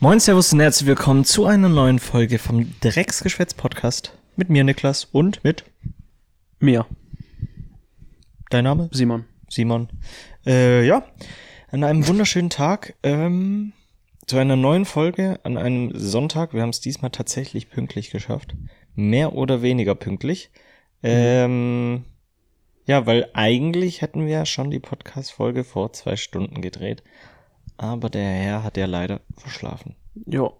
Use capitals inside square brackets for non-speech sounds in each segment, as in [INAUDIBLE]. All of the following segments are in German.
Moin, Servus und herzlich willkommen zu einer neuen Folge vom Drecksgeschwätz-Podcast. Mit mir, Niklas, und mit Mir, dein Name? Simon. Simon. Äh, ja, an einem wunderschönen Tag, ähm, zu einer neuen Folge an einem Sonntag. Wir haben es diesmal tatsächlich pünktlich geschafft. Mehr oder weniger pünktlich. Ähm, ja, weil eigentlich hätten wir ja schon die Podcast-Folge vor zwei Stunden gedreht. Aber der Herr hat ja leider verschlafen. Ja.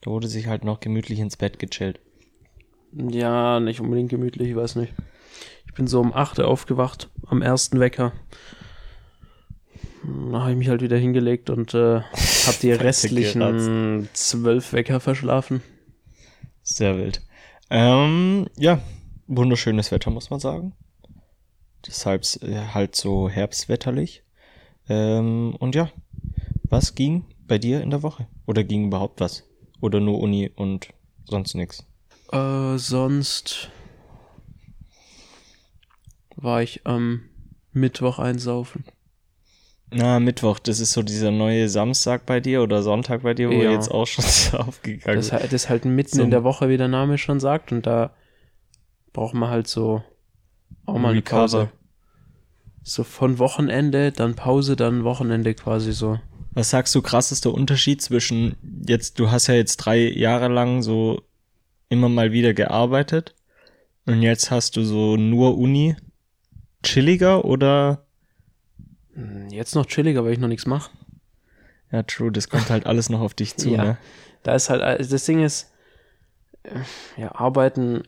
Da wurde sich halt noch gemütlich ins Bett gechillt. Ja, nicht unbedingt gemütlich, ich weiß nicht. Ich bin so um 8 Uhr aufgewacht, am ersten Wecker. Dann habe ich mich halt wieder hingelegt und äh, [LAUGHS] habe die restlichen zwölf Wecker verschlafen. Sehr wild. Ähm, ja, wunderschönes Wetter, muss man sagen. Deshalb äh, halt so herbstwetterlich. Ähm, und ja, was ging bei dir in der Woche? Oder ging überhaupt was? Oder nur Uni und sonst nix? Äh, sonst war ich am Mittwoch einsaufen. Na, Mittwoch, das ist so dieser neue Samstag bei dir oder Sonntag bei dir, wo Ja. jetzt auch schon [LAUGHS] so aufgegangen Das, ist. halt- das ist halt mitten So- in der Woche, wie der Name schon sagt, und da braucht man halt so auch mal eine. Pause. So von Wochenende, dann Pause, dann Wochenende quasi so. Was sagst du, krassester Unterschied zwischen jetzt, du hast ja jetzt drei Jahre lang so immer mal wieder gearbeitet und jetzt hast du so nur Uni. Chilliger oder? Hm, Jetzt noch chilliger, weil ich noch nichts mache. Ja, true, das kommt halt alles noch auf dich zu, [LAUGHS] Ja. ne? Da ist halt, also das Ding ist, ja, Arbeiten,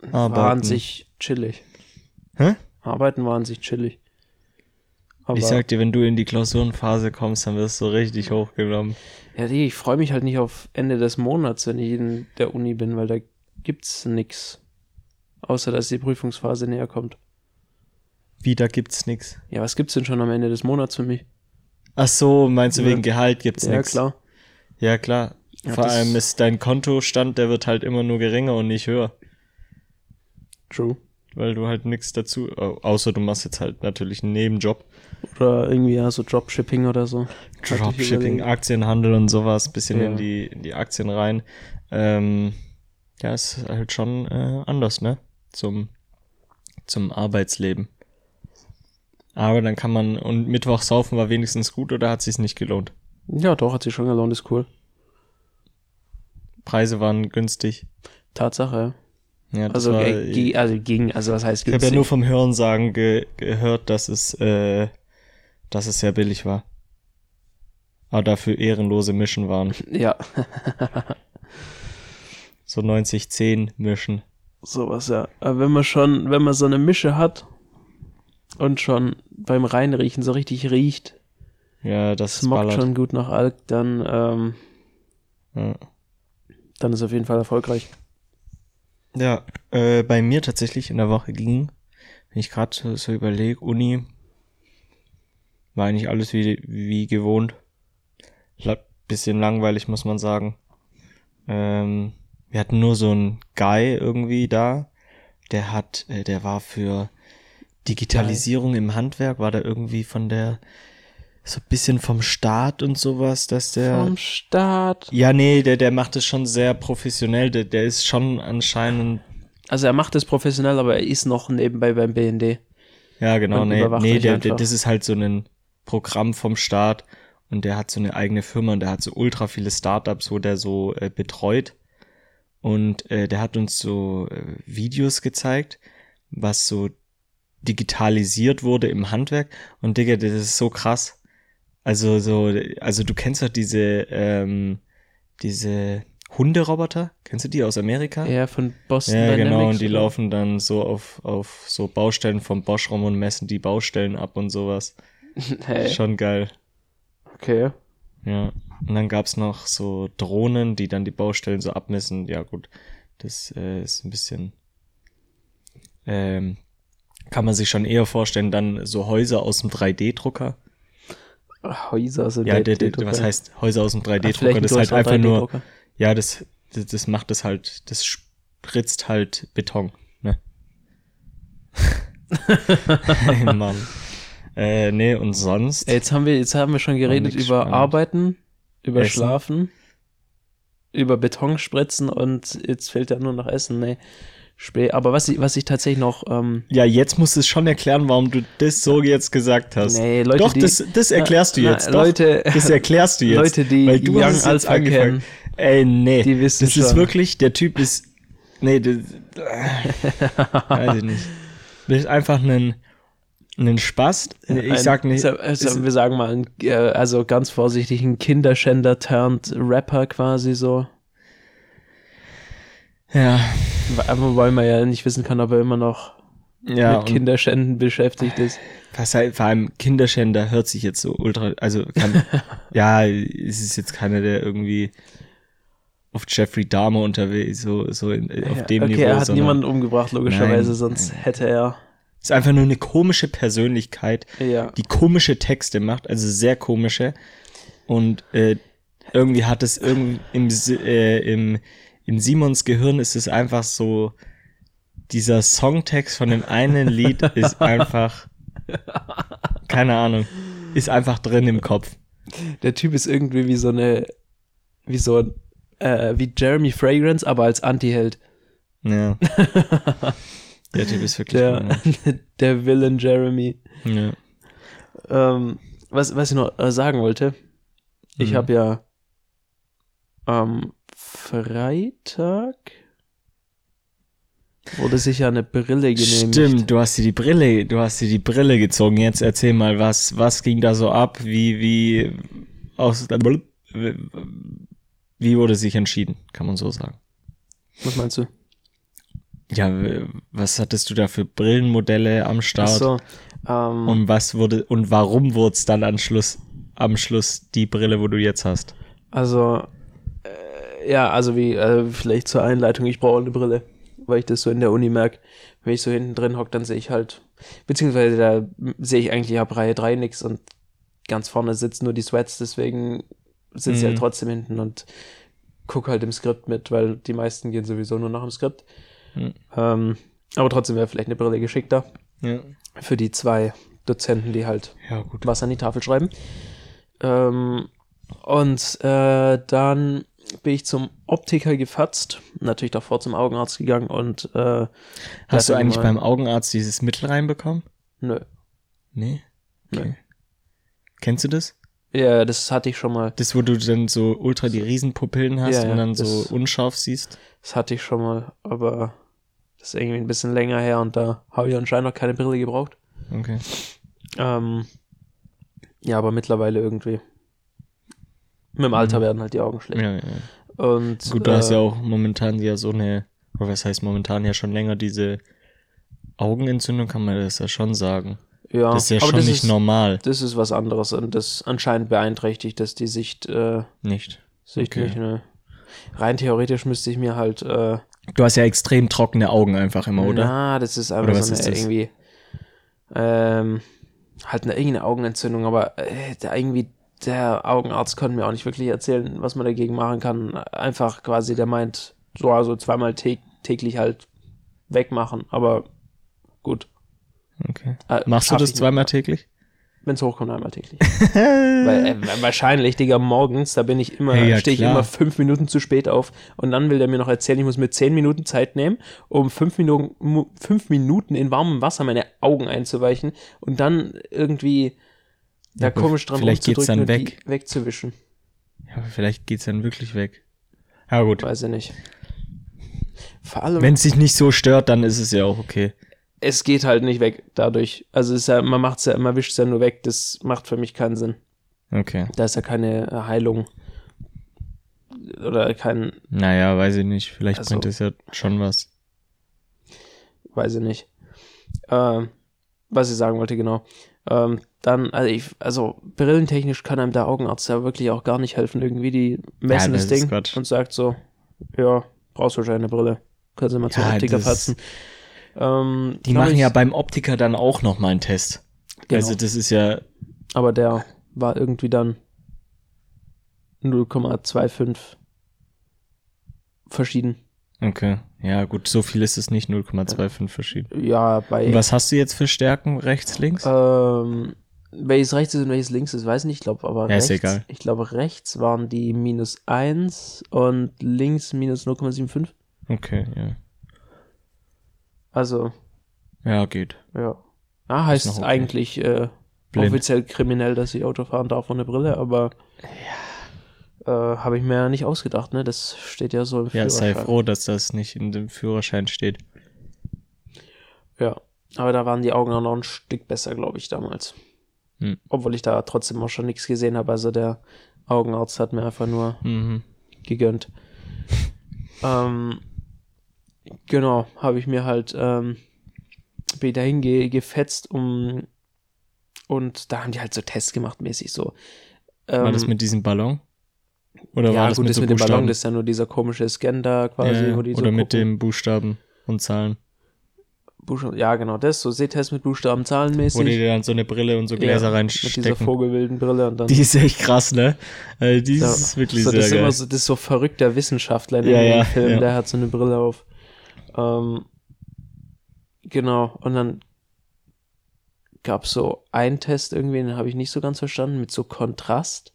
war an Arbeiten. sich chillig. Hä? Arbeiten war an sich chillig. Aber, Ich sag dir, wenn du in die Klausurenphase kommst, dann wirst du richtig hochgenommen. ja, ich freue mich halt nicht auf Ende des Monats, wenn ich in der Uni bin, weil da gibt's nix. Außer, dass die Prüfungsphase näher kommt. Wie, da gibt's nix. Ja, was gibt's denn schon am Ende des Monats für mich? Ach so, meinst du Ja. wegen Gehalt gibt's ja, nix? klar. Ja, klar. Ja, Vor allem ist dein Kontostand, der wird halt immer nur geringer und nicht höher. True. Weil du halt nix dazu, au- außer du machst jetzt halt natürlich einen Nebenjob. Oder irgendwie ja so Dropshipping oder so. Dropshipping. Aktienhandel und sowas, bisschen Ja. in die, in die Aktien rein. Ähm, ja, ist halt schon äh, anders, ne? Zum, zum Arbeitsleben. Aber dann kann man, und Mittwoch saufen war wenigstens gut oder hat sich's nicht gelohnt? Ja, doch, hat sich schon gelohnt, ist cool. Preise waren günstig. Tatsache, ja. Ja, das Also, war, äh, ge also gegen, also was heißt ich habe ja nur vom Hörensagen ge gehört, dass es, äh, dass es sehr billig war. Aber dafür ehrenlose Mischen waren. Ja, [LAUGHS] So 90-10 Mischen. sowas, ja. Aber wenn man schon, wenn man so eine Mische hat und schon beim Reinriechen so richtig riecht, Ja, das ballert. schon gut nach Alk, dann, ähm, Ja. dann ist auf jeden Fall erfolgreich. Ja, äh, bei mir tatsächlich in der Woche ging, wenn ich gerade so, überlege, Uni, war eigentlich alles wie, wie gewohnt. La bisschen langweilig, muss man sagen. Ähm, wir hatten nur so einen Guy irgendwie da, der hat, äh, der war für Digitalisierung im Handwerk, war da irgendwie von der, so ein bisschen vom Staat und sowas, dass der... Vom Start. Ja, nee, der, der macht es schon sehr professionell. Der, der ist schon anscheinend. Also er macht es professionell, aber er ist noch nebenbei beim BND. Ja, genau, Und nee, nee der, der, das ist halt so ein Programm vom Staat und der hat so eine eigene Firma und der hat so ultra viele Startups, wo der so äh, betreut. Und äh, der hat uns so äh, Videos gezeigt, was so digitalisiert wurde im Handwerk. Und Digga, das ist so krass. Also so, also du kennst doch diese, ähm, diese Hunderoboter, kennst du die aus Amerika? Er von Boston Ja, Dynamics. genau, und die laufen dann so auf, auf so Baustellen vom Bosch rum und messen die Baustellen ab und sowas. [LAUGHS] Hey, Schon geil. okay. Ja. Und dann gab's noch so Drohnen, die dann die Baustellen so abmessen. Ja, gut. Das äh, ist ein bisschen. Ähm, kann man sich schon eher vorstellen, dann so Häuser aus dem 3D-Drucker. Häuser sind Ja, der, der, was heißt Häuser aus dem 3D-Drucker? Das ist halt einfach nur. Ja, das, das, das macht es halt, das spritzt halt Beton, ne? [LAUGHS] hey, Mann. Äh, nee, und sonst? Jetzt haben wir, jetzt haben wir schon geredet über spannend. Arbeiten, Überschlafen. Über Beton spritzen und jetzt fehlt ja nur noch Essen. Nee. Spä aber was ich, was ich tatsächlich noch. Ähm, Ja, jetzt musst du es schon erklären, warum du das so jetzt gesagt hast. nee, Leute, Doch, die, das, das erklärst du Na, jetzt. na, Doch, Leute, das erklärst du [LAUGHS] jetzt. Leute, die weil du Young hast jetzt angefangen. kennen, Ey, nee. die wissen das ist schon. wirklich, der Typ ist. Nee, das, [LAUGHS] weiß ich nicht. Das ist einfach ein, ein Spaß. Ich ein- sag nicht. Also, wir sagen mal, äh, also ganz vorsichtig, ein Kinderschänder turned Rapper quasi so. Ja, weil man ja nicht wissen kann, ob er immer noch ja. mit Kinderschänden beschäftigt ist. Was halt, vor allem Kinderschänder hört sich jetzt so ultra, also kann, [LAUGHS] ja, es ist jetzt keiner, der irgendwie auf Jeffrey Dahmer unterwegs, so, so in, auf Ja, dem okay, Niveau. er hat sondern niemanden umgebracht, logischerweise, Nein, sonst nein. hätte er. Ist einfach nur eine komische Persönlichkeit, Ja. die komische Texte macht, also sehr komische. Und äh, irgendwie hat es irgendwie im, äh, im, in Simons Gehirn ist es einfach so, dieser Songtext von dem einen Lied [LAUGHS] ist einfach, keine Ahnung, ist einfach drin im Kopf. Der Typ ist irgendwie wie so eine, wie so ein, äh, wie Jeremy Fragrance, aber als Anti-Held. Ja. [LAUGHS] Der Typ ist wirklich Der, komisch. [LAUGHS] der Villain Jeremy. ja. Ähm, was, was ich noch äh, sagen wollte, ich Mhm. habe ja am Freitag wurde sich ja eine Brille genehmigt. Stimmt, du hast dir die Brille, du hast dir die Brille gezogen. Jetzt erzähl mal, was, was ging da so ab? Wie, wie, aus, wie wurde sich entschieden? Kann man so sagen. Was meinst du? Ja, was hattest du da für Brillenmodelle am Ach Start? so, ähm, Und was wurde, und warum wurde es dann am Schluss, am Schluss die Brille, wo du jetzt hast? Also, ja, also wie, äh, vielleicht zur Einleitung, ich brauche eine Brille, weil ich das so in der Uni merke. Wenn ich so hinten drin hocke, dann sehe ich halt, beziehungsweise da sehe ich eigentlich ab Reihe 3 nichts und ganz vorne sitzen nur die Sweats, deswegen sitze ich Mhm. halt trotzdem hinten und gucke halt im Skript mit, weil die meisten gehen sowieso nur nach dem Skript. Mhm. Ähm, aber trotzdem wäre vielleicht eine Brille geschickter Ja. für die zwei Dozenten, die halt Ja, gut. was an die Tafel schreiben. Ähm, und äh, dann bin ich zum Optiker gefatzt, natürlich davor zum Augenarzt gegangen und äh, Hast du eigentlich beim Augenarzt dieses Mittel reinbekommen? Nö. Nee? Okay. Kennst du das? Ja, das hatte ich schon mal. Das, wo du dann so ultra die Riesenpupillen hast Ja, ja, und dann so das- unscharf siehst? Das hatte ich schon mal, aber das ist irgendwie ein bisschen länger her und da habe ich anscheinend noch keine Brille gebraucht. Okay. Ähm, ja, aber mittlerweile irgendwie. Mit dem Alter Mhm. werden halt die Augen schlecht. Ja, ja. Und, Gut, du hast äh, ja auch momentan ja so eine, was heißt momentan ja schon länger diese Augenentzündung, kann man das ja schon sagen. ja, Das ist ja schon nicht ist, normal. Das ist was anderes und das anscheinend beeinträchtigt, dass die Sicht, äh, Nicht. Sicht Okay. nicht, ne. Rein theoretisch müsste ich mir halt, äh, Du hast ja extrem trockene Augen einfach immer, oder? na, das ist einfach so eine irgendwie, ähm, halt eine irgendeine Augenentzündung, aber äh, irgendwie der Augenarzt konnte mir auch nicht wirklich erzählen, was man dagegen machen kann. Einfach quasi, der meint, so also zweimal tä täglich halt wegmachen, aber gut. Okay. Äh, Machst du das zweimal täglich? Wenn es hochkommt, einmal täglich. [LAUGHS] Weil, äh, wahrscheinlich, Digga, morgens, da bin ich immer, Ja, ja, stehe ich immer fünf Minuten zu spät auf und dann will der mir noch erzählen, ich muss mir zehn Minuten Zeit nehmen, um fünf Minuten, fünf Minuten in warmem Wasser meine Augen einzuweichen und dann irgendwie da Ja, komisch dran vielleicht geht's dann weg. wegzuwischen. Ja, vielleicht geht's dann wirklich weg. Ja, gut. Weiß ich nicht. Vor allem, Wenn es dich nicht so stört, dann ist es ja auch okay. es geht halt nicht weg dadurch. Also es ist ja, man macht's ja, man wischt es ja nur weg, das macht für mich keinen Sinn. Okay. Da ist ja keine Heilung oder kein, Naja, weiß ich nicht. Vielleicht Also- bringt es ja schon was. weiß ich nicht. Ähm, was ich sagen wollte, genau. Ähm, dann, also, ich, also brillentechnisch kann einem der Augenarzt ja wirklich auch gar nicht helfen. Irgendwie die messen das das ist Ding Quatsch. und sagt so, ja, brauchst wahrscheinlich eine Brille. Kannst du mal zum Ja, Optiker das- fatzen. Ähm, Die machen ich- ja beim Optiker dann auch noch mal einen Test. Genau. Also das ist ja, aber der war irgendwie dann 0,25 verschieden. okay. Ja, gut, so viel ist es nicht, 0,25 verschieden. Ja, bei Und was hast du jetzt für Stärken rechts, links? Ähm, welches rechts ist und welches links ist, weiß ich nicht. Ich glaube aber Ja, rechts. ist egal. Ich glaube rechts waren die minus 1 und links minus 0,75. Okay, ja. Also, Ja, geht. ja. Ah, heißt okay. eigentlich äh, offiziell kriminell, dass ich Auto fahren darf ohne Brille, aber äh, habe ich mir ja nicht ausgedacht, ne? Das steht ja so im Ja, sei Führerschein. froh, dass das nicht in dem Führerschein steht. Ja, aber da waren die Augen auch noch ein Stück besser, glaube ich, damals. Hm. Obwohl ich da trotzdem auch schon nichts gesehen habe. Also der Augenarzt hat mir einfach nur Mhm. gegönnt. [LAUGHS] ähm, genau, habe ich mir halt ähm, bin dahin ge gefetzt, um und da haben die halt so Tests gemacht, mäßig so. War Ähm, das mit diesem Ballon? Oder ja, war das gut, mit das so mit dem? Ballon, das ist ja nur dieser komische Scan da quasi, ja, ja. wo die so Oder mit gucken. dem Buchstaben und Zahlen. Buchstaben, ja, genau, das, so Sehtest mit Buchstaben, zahlenmäßig. Wo die dir dann so eine Brille und so Gläser ja, Mit dieser reinstecken. vogelwilden Brille und dann. Die ist echt krass, ne? Also die so, ist wirklich so, sehr das ist geil. immer so, das ist so verrückter Wissenschaftler in Ja, dem ja, Film, ja. der hat so eine Brille auf. Ähm, genau, und dann gab es so einen Test irgendwie, den habe ich nicht so ganz verstanden, mit so Kontrast.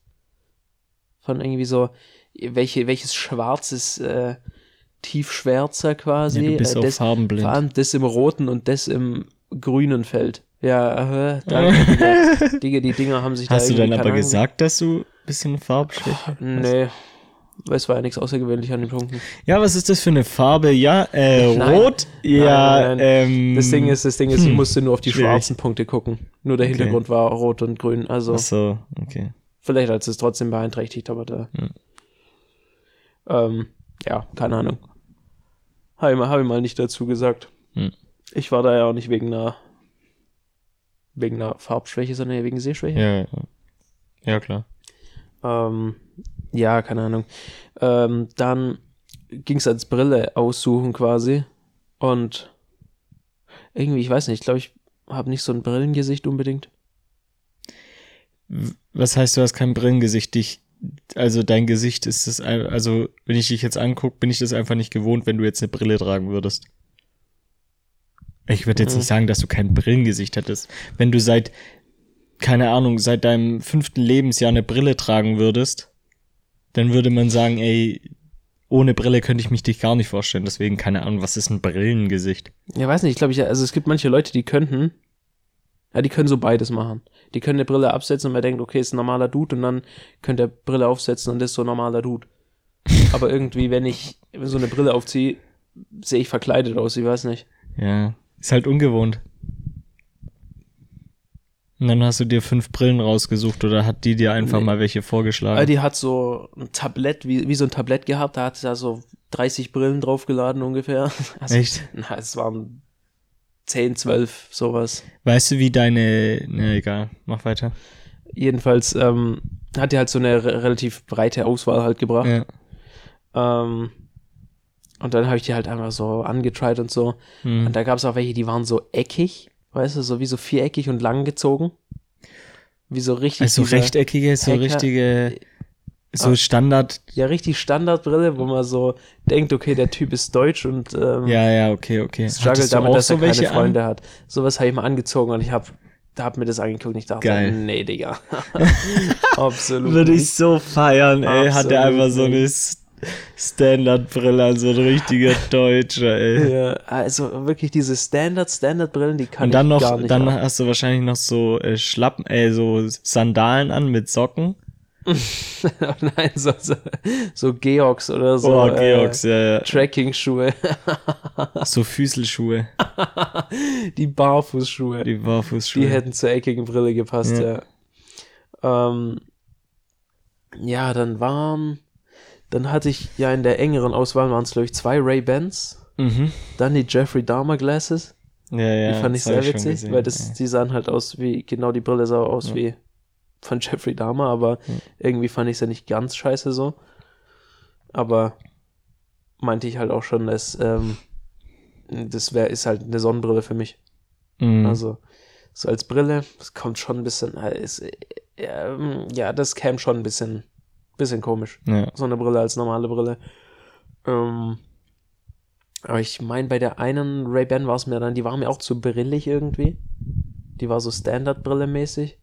Von irgendwie so, welche, welches Schwarz ist äh, tiefschwärzer quasi. ja, du bist äh, das, farbenblind. vor allem das im roten und das im grünen Feld. Ja, äh, danke, [LAUGHS] Digga. Die Dinger haben sich da Hast du irgendwie, dann aber Ahnung, gesagt, dass du ein bisschen Farbschwäche Nee. Es war ja nichts außergewöhnlich an den Punkten. Ja, was ist das für eine Farbe? Ja, äh, Nein. rot? Ja, Nein, nein, ähm. Das Ding ist, das Ding ist, ich hm, musste nur auf die schwarzen Punkte gucken. Nur der Okay. Hintergrund war rot und grün. Also Ach so, okay. vielleicht hat es trotzdem beeinträchtigt, aber da. Hm. Ähm, ja, keine Ahnung. Habe ich, mal- hab ich mal nicht dazu gesagt. Hm. Ich war da ja auch nicht wegen einer wegen einer Farbschwäche, sondern wegen Sehschwäche. Ja, ja. Ja, klar. Ähm, ja, keine Ahnung. Ähm, dann ging es als Brille aussuchen quasi. Und irgendwie, ich weiß nicht, ich glaube, ich habe nicht so ein Brillengesicht unbedingt. Was heißt, du hast kein Brillengesicht? Dich, also dein Gesicht ist das, also wenn ich dich jetzt angucke, bin ich das einfach nicht gewohnt, wenn du jetzt eine Brille tragen würdest. Ich würde jetzt Mhm. nicht sagen, dass du kein Brillengesicht hättest. Wenn du seit, keine Ahnung, seit deinem fünften Lebensjahr eine Brille tragen würdest, dann würde man sagen, ey, ohne Brille könnte ich mich dich gar nicht vorstellen. Deswegen, keine Ahnung, was ist ein Brillengesicht? Ja, weiß nicht, ich glaube, ich, also es gibt manche Leute, die könnten, ja, die können so beides machen. Die können eine Brille absetzen und man denkt, okay, ist ein normaler Dude und dann könnt ihr Brille aufsetzen und das ist so ein normaler Dude. [LAUGHS] Aber irgendwie, wenn ich so eine Brille aufziehe, sehe ich verkleidet aus, ich weiß nicht. Ja, ist halt ungewohnt. Und dann hast du dir fünf Brillen rausgesucht oder hat die dir einfach Nee. mal welche vorgeschlagen? Die hat so ein Tablett, wie, wie so ein Tablett gehabt, da hat sie da so 30 Brillen draufgeladen ungefähr. [LAUGHS] Also, Echt? Na, es waren 10, 12, sowas. Weißt du, wie deine. Ne, egal, mach weiter. Jedenfalls ähm, hat die halt so eine re relativ breite Auswahl halt gebracht. Ja. Ähm, und dann habe ich die halt einfach so angetried und so. Hm. Und da gab es auch welche, die waren so eckig, weißt du, so wie so viereckig und lang gezogen. Wie so richtig. Also rechteckige, so richtige. So Ah. Standard. Ja, richtig Standardbrille, wo man so denkt, okay, der Typ ist deutsch und ähm, Ja, ja, okay, okay. struggelt damit, auch dass er so keine welche Freunde hat. Sowas habe ich mal angezogen und ich habe da hab mir das angeguckt und ich dachte, Geil. nee, Digga. [LAUGHS] Absolut. An? Würde ich so feiern, ey. Hat er Absolut einfach so eine Standardbrille, so ein richtiger [LAUGHS] Deutscher, ey. Ja, also wirklich diese Standard, Standard-Brillen, die kann Und dann ich noch, gar nicht dann haben. hast du wahrscheinlich noch so äh, Schlappen, äh, so Sandalen an mit Socken. [LAUGHS] Nein, so, so, so Georgs oder so. oh, äh, Georgs, ja, ja. Tracking-Schuhe, [LAUGHS] So Füßelschuhe, [LAUGHS] die Barfußschuhe. die Die Barfußschuhe. hätten zur eckigen Brille gepasst, ja. Ja. Ähm, ja, dann waren, dann hatte ich ja in der engeren Auswahl waren es, glaube ich, zwei Ray-Bans, mhm. dann die Jeffrey Dahmer Glasses, Ja, ja. die fand ich sehr witzig, weil das, die sahen halt aus wie, genau die Brille sah aus Ja. wie von [LAUGHS] Jeffrey Dahmer, aber Ja. irgendwie fand ich es ja nicht ganz scheiße so. Aber meinte ich halt auch schon, dass ähm, das wäre ist halt eine Sonnenbrille für mich. Mhm. Also so als Brille, das kommt schon ein bisschen, äh, ist, äh, ähm, ja, das käme schon ein bisschen, bisschen komisch. ja. So eine Brille als normale Brille. Ähm, aber ich meine, bei der einen Ray-Ban war es mir dann, die war mir auch zu brillig irgendwie. Die war so Standard-Brille mäßig.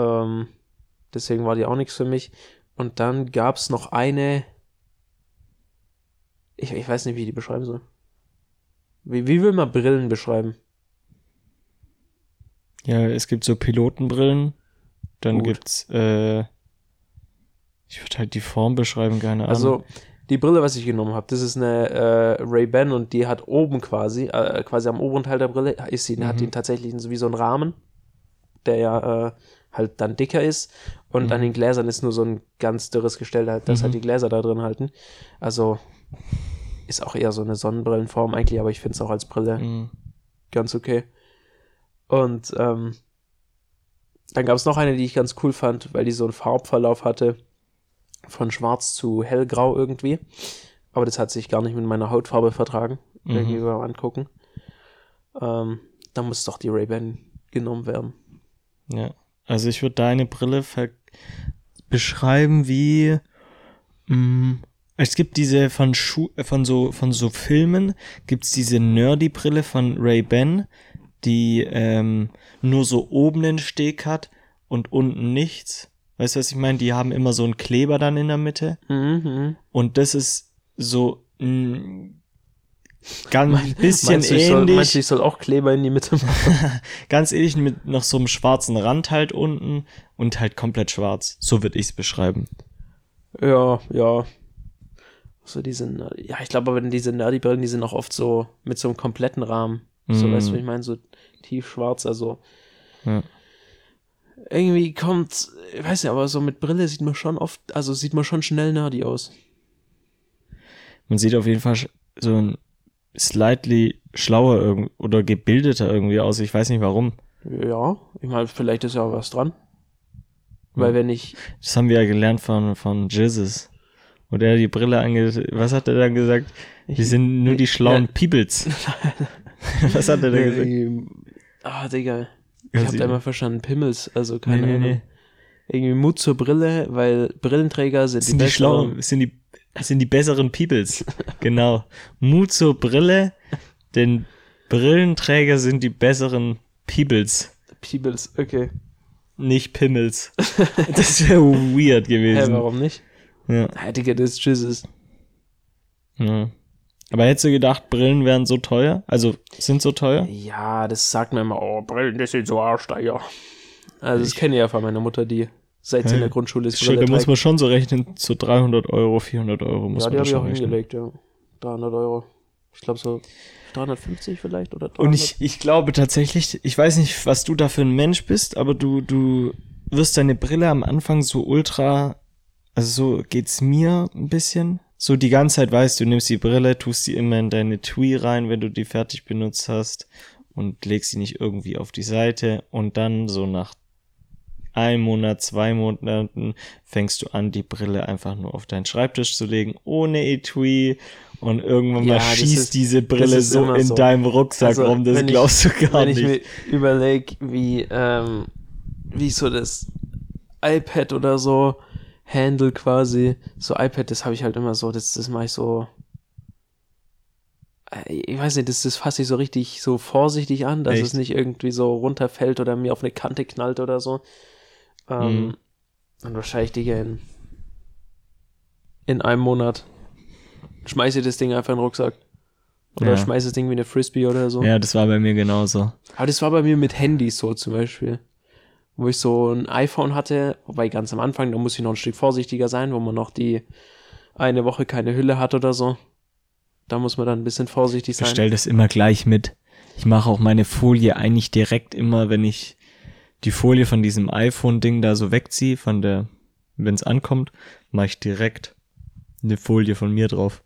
Ähm, deswegen war die auch nichts für mich. Und dann gab es noch eine. Ich, ich weiß nicht, wie ich die beschreiben soll. Wie, wie will man Brillen beschreiben? Ja, es gibt so Pilotenbrillen. Dann Gut. gibt's, äh, ich würde halt die Form beschreiben, keine Ahnung. Also, die Brille, was ich genommen habe, das ist eine äh, Ray-Ban und die hat oben quasi, äh, quasi am oberen Teil der Brille, ist sie, hat Mhm. die tatsächlich so wie so einen Rahmen, der ja äh, halt dann dicker ist. Und Mhm. an den Gläsern ist nur so ein ganz dürres Gestell, halt, dass Mhm. halt die Gläser da drin halten. Also ist auch eher so eine Sonnenbrillenform eigentlich, aber ich finde es auch als Brille Mhm. ganz okay. Und ähm, dann gab es noch eine, die ich ganz cool fand, weil die so einen Farbverlauf hatte von schwarz zu hellgrau irgendwie. Aber das hat sich gar nicht mit meiner Hautfarbe vertragen, Mhm. irgendwie beim Angucken. Ähm, da muss doch die Ray-Ban genommen werden. Ja. Also ich würde deine Brille beschreiben wie mh, es gibt diese von Schu äh, von so von so Filmen gibt's diese nerdy Brille von Ray-Ban, die ähm, nur so oben den Steg hat und unten nichts. Weißt du, was ich meine? Die haben immer so einen Kleber dann in der Mitte Mhm. und das ist so mh, ganz bisschen Meinst du, ich soll, ähnlich. meinst du, ich soll auch Kleber in die Mitte machen? [LAUGHS] Ganz ähnlich mit noch so einem schwarzen Rand halt unten und halt komplett schwarz. So würde ich es beschreiben. ja, ja. So diese, ja, ich glaube aber diese Nerdy-Brillen, die sind auch oft so mit so einem kompletten Rahmen. So, Mm. weißt du, ich meine? So tiefschwarz, also. Ja. Irgendwie kommt, ich weiß nicht, aber so mit Brille sieht man schon oft, also sieht man schon schnell nerdy aus. Man sieht auf jeden Fall so ein slightly schlauer irgend oder gebildeter irgendwie aus. Ich weiß nicht warum. Ja, ich meine, vielleicht ist ja was dran. Weil Ja. wenn ich, Das haben wir ja gelernt von, von Jizzes. Wo der die Brille ange... Was hat er dann gesagt? Wir sind nur die schlauen Peebles. [LAUGHS] Was hat er da gesagt? ah, Digga, ich Ja, hab da immer verstanden, Pimmels, also Nee, keine nee, Ahnung. nee. Irgendwie Mut zur Brille, weil Brillenträger sind, sind die besseren- schlauen, sind die, sind die besseren Peebles. [LAUGHS] genau. Mut zur Brille, denn Brillenträger sind die besseren Peebles. Peebles, okay. Nicht Pimmels. [LAUGHS] Das wäre weird Hä, gewesen. warum nicht? ja. Ah, Digga, das ist Jesus. ja. Aber hättest du gedacht, Brillen wären so teuer? Also sind so teuer? Ja, das sagt mir immer, oh, Brillen, das sind so Arschsteiger. Also, das kenne ich ja von meiner Mutter, die seit sie in Hä? der Grundschule ist. Shit, da muss man schon so rechnen, so 300 Euro, 400 Euro muss Ja, man die da habe ich schon auch rechnen. hingelegt, ja. 300 Euro. Ich glaube so 350 vielleicht oder 300. Und ich, ich glaube tatsächlich, ich weiß nicht, was du da für ein Mensch bist, aber du, du wirst deine Brille am Anfang so ultra, also so geht's mir ein bisschen. So die ganze Zeit weißt du, nimmst die Brille, tust sie immer in deine Tui rein, wenn du die fertig benutzt hast und legst sie nicht irgendwie auf die Seite und dann so nach einem Monat, zwei Monaten fängst du an, die Brille einfach nur auf deinen Schreibtisch zu legen, ohne Etui und irgendwann Ja, mal schießt ist- diese Brille so in so. deinem Rucksack Also, rum, das wenn ich- glaubst du gar Wenn ich nicht. mir überlege, wie, ähm, wie ich so das iPad oder so handle quasi, so iPad, das habe ich halt immer so, das, das mache ich so, äh, ich weiß nicht, das, das fasse ich so richtig so vorsichtig an, dass Echt? es nicht irgendwie so runterfällt oder mir auf eine Kante knallt oder so. Ähm, Mhm. Und wahrscheinlich, Digga, in, in einem Monat schmeiße ich das Ding einfach in den Rucksack. Oder Ja. schmeiße das Ding wie eine Frisbee oder so. Ja, das war bei mir genauso. Aber das war bei mir mit Handys so zum Beispiel. Wo ich so ein iPhone hatte, wobei ganz am Anfang, da muss ich noch ein Stück vorsichtiger sein, wo man noch die eine Woche keine Hülle hat oder so. Da muss man dann ein bisschen vorsichtig Ich sein. bestell das immer gleich mit. Ich mache auch meine Folie eigentlich direkt immer, wenn ich die Folie von diesem iPhone-Ding da so wegziehe, von der, wenn es ankommt, mache ich direkt eine Folie von mir drauf.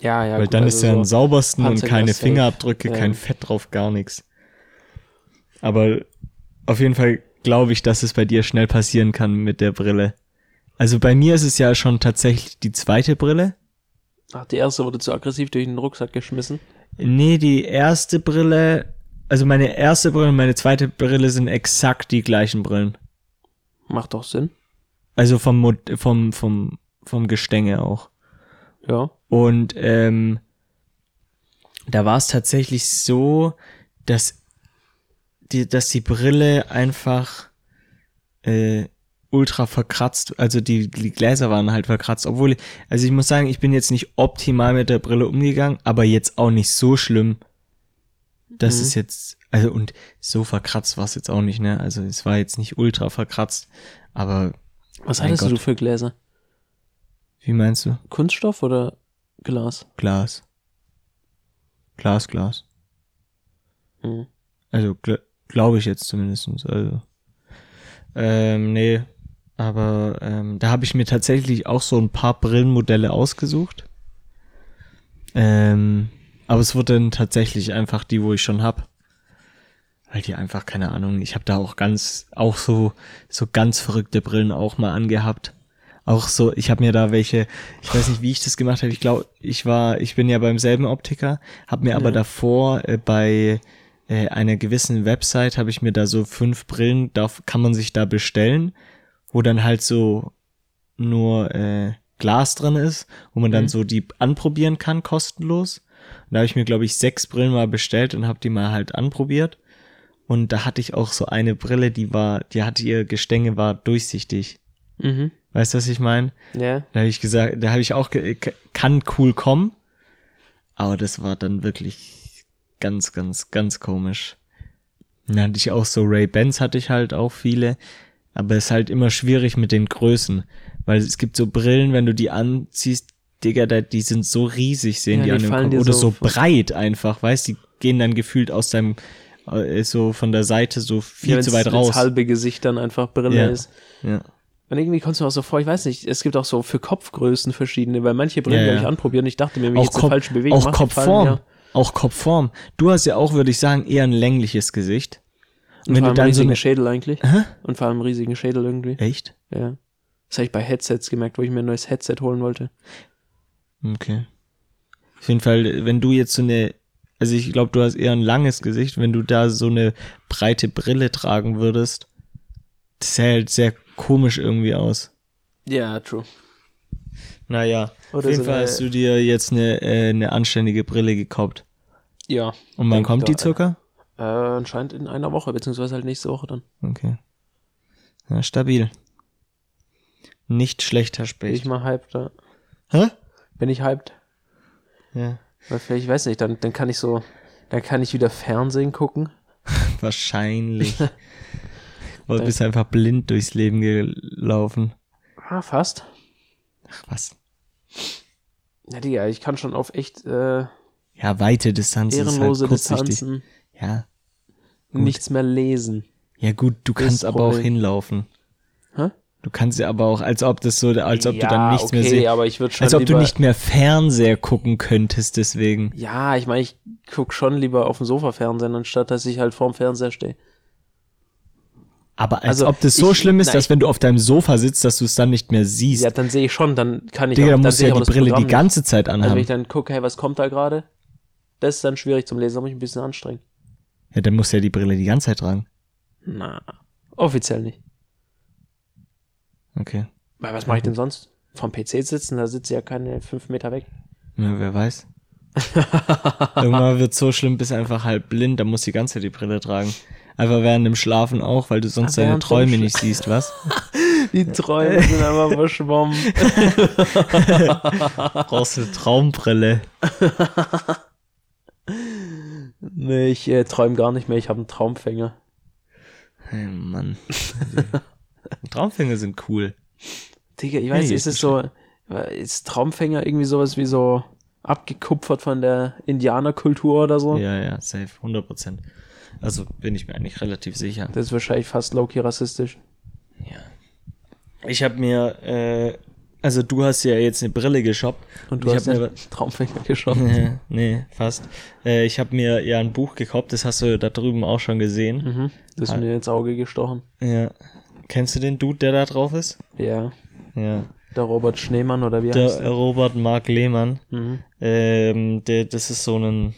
Ja, ja. Weil gut, dann also ist am so, saubersten und keine. Fingerabdrücke, Ja. kein Fett drauf, gar nichts. Aber auf jeden Fall glaube ich, dass es bei dir schnell passieren kann mit der Brille. Also bei mir ist es ja schon tatsächlich die zweite Brille. Ach, die erste wurde zu aggressiv durch den Rucksack geschmissen. Nee, die erste Brille, also meine erste Brille und meine zweite Brille sind exakt die gleichen Brillen. Macht doch Sinn. Also vom, Mod- vom, vom, vom Gestänge auch. Ja. Und ähm, da war es tatsächlich so, dass die, dass die Brille einfach äh, ultra verkratzt, also die, die Gläser waren halt verkratzt, obwohl, also ich muss sagen, ich bin jetzt nicht optimal mit der Brille umgegangen, aber jetzt auch nicht so schlimm. Das Mhm. ist jetzt, also und so verkratzt war es jetzt auch nicht, ne? Also es war jetzt nicht ultra verkratzt, aber Was hattest du Gott. für Gläser? wie meinst du? Kunststoff oder Glas? Glas. Glas, Glas. Mhm. Also gl glaube ich jetzt zumindestens. Also. Ähm, nee. Aber ähm, da habe ich mir tatsächlich auch so ein paar Brillenmodelle ausgesucht. Ähm, aber es wurde dann tatsächlich einfach die, wo ich schon hab. Weil die einfach, keine Ahnung, ich habe da auch ganz, auch so, so ganz verrückte Brillen auch mal angehabt. Auch so, ich habe mir da welche, ich weiß nicht, wie ich das gemacht habe. Ich glaube, ich war, ich bin ja beim selben Optiker, habe mir aber Ja. davor äh, bei äh, einer gewissen Website habe ich mir da so fünf Brillen, da kann man sich da bestellen, wo dann halt so nur äh, Glas drin ist, wo man dann Mhm. so die anprobieren kann, kostenlos. Und da habe ich mir, glaube ich, sechs Brillen mal bestellt und habe die mal halt anprobiert. Und da hatte ich auch so eine Brille, die war, die hatte ihr Gestänge war durchsichtig. Mhm. Weißt du, was ich meine? Ja. Da habe ich gesagt, da habe ich auch, kann cool kommen. Aber das war dann wirklich ganz, ganz, ganz komisch. Dann hatte ich auch so Ray-Bans hatte ich halt auch viele. Aber es ist halt immer schwierig mit den Größen. Weil es gibt so Brillen, wenn du die anziehst, Digga, da, die sind so riesig, sehen Ja, die die an dem Kopf. Oder so so breit einfach, weißt Die gehen dann gefühlt aus deinem, äh, so von der Seite so viel Ja, zu weit raus. halbe Gesicht dann einfach Brille Ja. ist. Ja. Und irgendwie kommst du mir auch so vor, ich weiß nicht, es gibt auch so für Kopfgrößen verschiedene, weil manche Brillen Ja, ja. habe ich anprobiert und ich dachte mir, wenn ich jetzt eine Kopf, falsche Bewegung auch Kopfform. Auch Kopfform. Du hast ja auch, würde ich sagen, eher ein längliches Gesicht. Und Und wenn vor du allem einen dann so riesigen eine, Schädel eigentlich. Hä? Und vor allem einen riesigen Schädel irgendwie. Echt? Ja. Das habe ich bei Headsets gemerkt, wo ich mir ein neues Headset holen wollte. Okay. Auf jeden Fall, wenn du jetzt so eine, also ich glaube, du hast eher ein langes Gesicht, wenn du da so eine breite Brille tragen würdest, das sähe halt sehr komisch irgendwie aus. Ja, true. Naja, auf Oder jeden so Fall hast du dir jetzt eine, äh, eine anständige Brille gekauft. Ja. Und wann kommt die circa? Äh, anscheinend in einer Woche, beziehungsweise halt nächste Woche dann. Okay. Ja, stabil. Nicht schlechter Bin ich mal hyped, da. Hä? Bin ich hyped? Ja. Weil vielleicht, ich weiß nicht, dann, dann kann ich so, dann kann ich wieder Fernsehen gucken. [LAUGHS] Wahrscheinlich. [LAUGHS] Oder bist einfach blind durchs Leben gelaufen. Ah, fast. Ach was. Ja, Digga, ich kann schon auf echt äh, Ja, weite Distanzen ehrenlose ist halt. Distanzen Ja. Gut. nichts mehr lesen. Ja gut, du Das kannst aber auch hinlaufen. Hä? Du kannst ja aber auch, als ob das so, als ob ja, du dann nichts okay, mehr sehen, aber ich würde schon als ob du nicht mehr Fernseher gucken könntest deswegen. Ja, ich meine, ich guck schon lieber auf dem Sofa Fernsehen, anstatt dass ich halt vorm Fernseher stehe. Aber als Also, ob das so ich- schlimm ist, na, dass wenn du auf deinem Sofa sitzt, dass du es dann nicht mehr siehst. Ja, dann sehe ich schon, dann kann ich Digga, auch, dann dann musst du sehe ja die Brille Programm die ganze Zeit nicht. Also wenn anhaben. ich dann gucke, hey, was kommt da gerade? Das ist dann schwierig zum Lesen, da muss ich ein bisschen anstrengen. ja, dann musst du ja die Brille die ganze Zeit tragen. Na, offiziell nicht. Okay. Weil was mache ich denn sonst? Vom PC sitzen, da sitzt ja keine fünf Meter weg. Ja, wer weiß. [LAUGHS] Irgendwann wird so schlimm, bist einfach halb blind, dann musst du die ganze Zeit die Brille tragen. Einfach während dem Schlafen auch, weil du sonst deine Träume Sch- nicht siehst, was? [LAUGHS] Die Träume sind einfach verschwommen. [LAUGHS] Brauchst du eine Traumbrille. nee, ich äh, träume gar nicht mehr, ich habe einen Traumfänger. Hey, Mann. [LAUGHS] Traumfänger sind cool. Digga, ich weiß, Nee, ist es so, ist Traumfänger irgendwie sowas wie so abgekupfert von der Indianerkultur oder so? Ja, ja, safe, 100 Prozent. Also bin ich mir eigentlich relativ sicher. Das ist wahrscheinlich fast low-key rassistisch. Ich habe mir, äh, also du hast ja jetzt eine Brille geshoppt. Und du ich hast mir, [LAUGHS] Traumfänger geschaut. nee, nee, fast. Äh, ich habe mir ja ein Buch gekauft, das hast du da drüben auch schon gesehen. Mhm. Das ist mir ins Auge gestochen. Ja. Kennst du den Dude, der da drauf ist? Ja. Ja. Der Robert Schneemann oder wie heißt Der der? Robert Mark Lehmann. Mhm. Ähm, der, das ist so ein.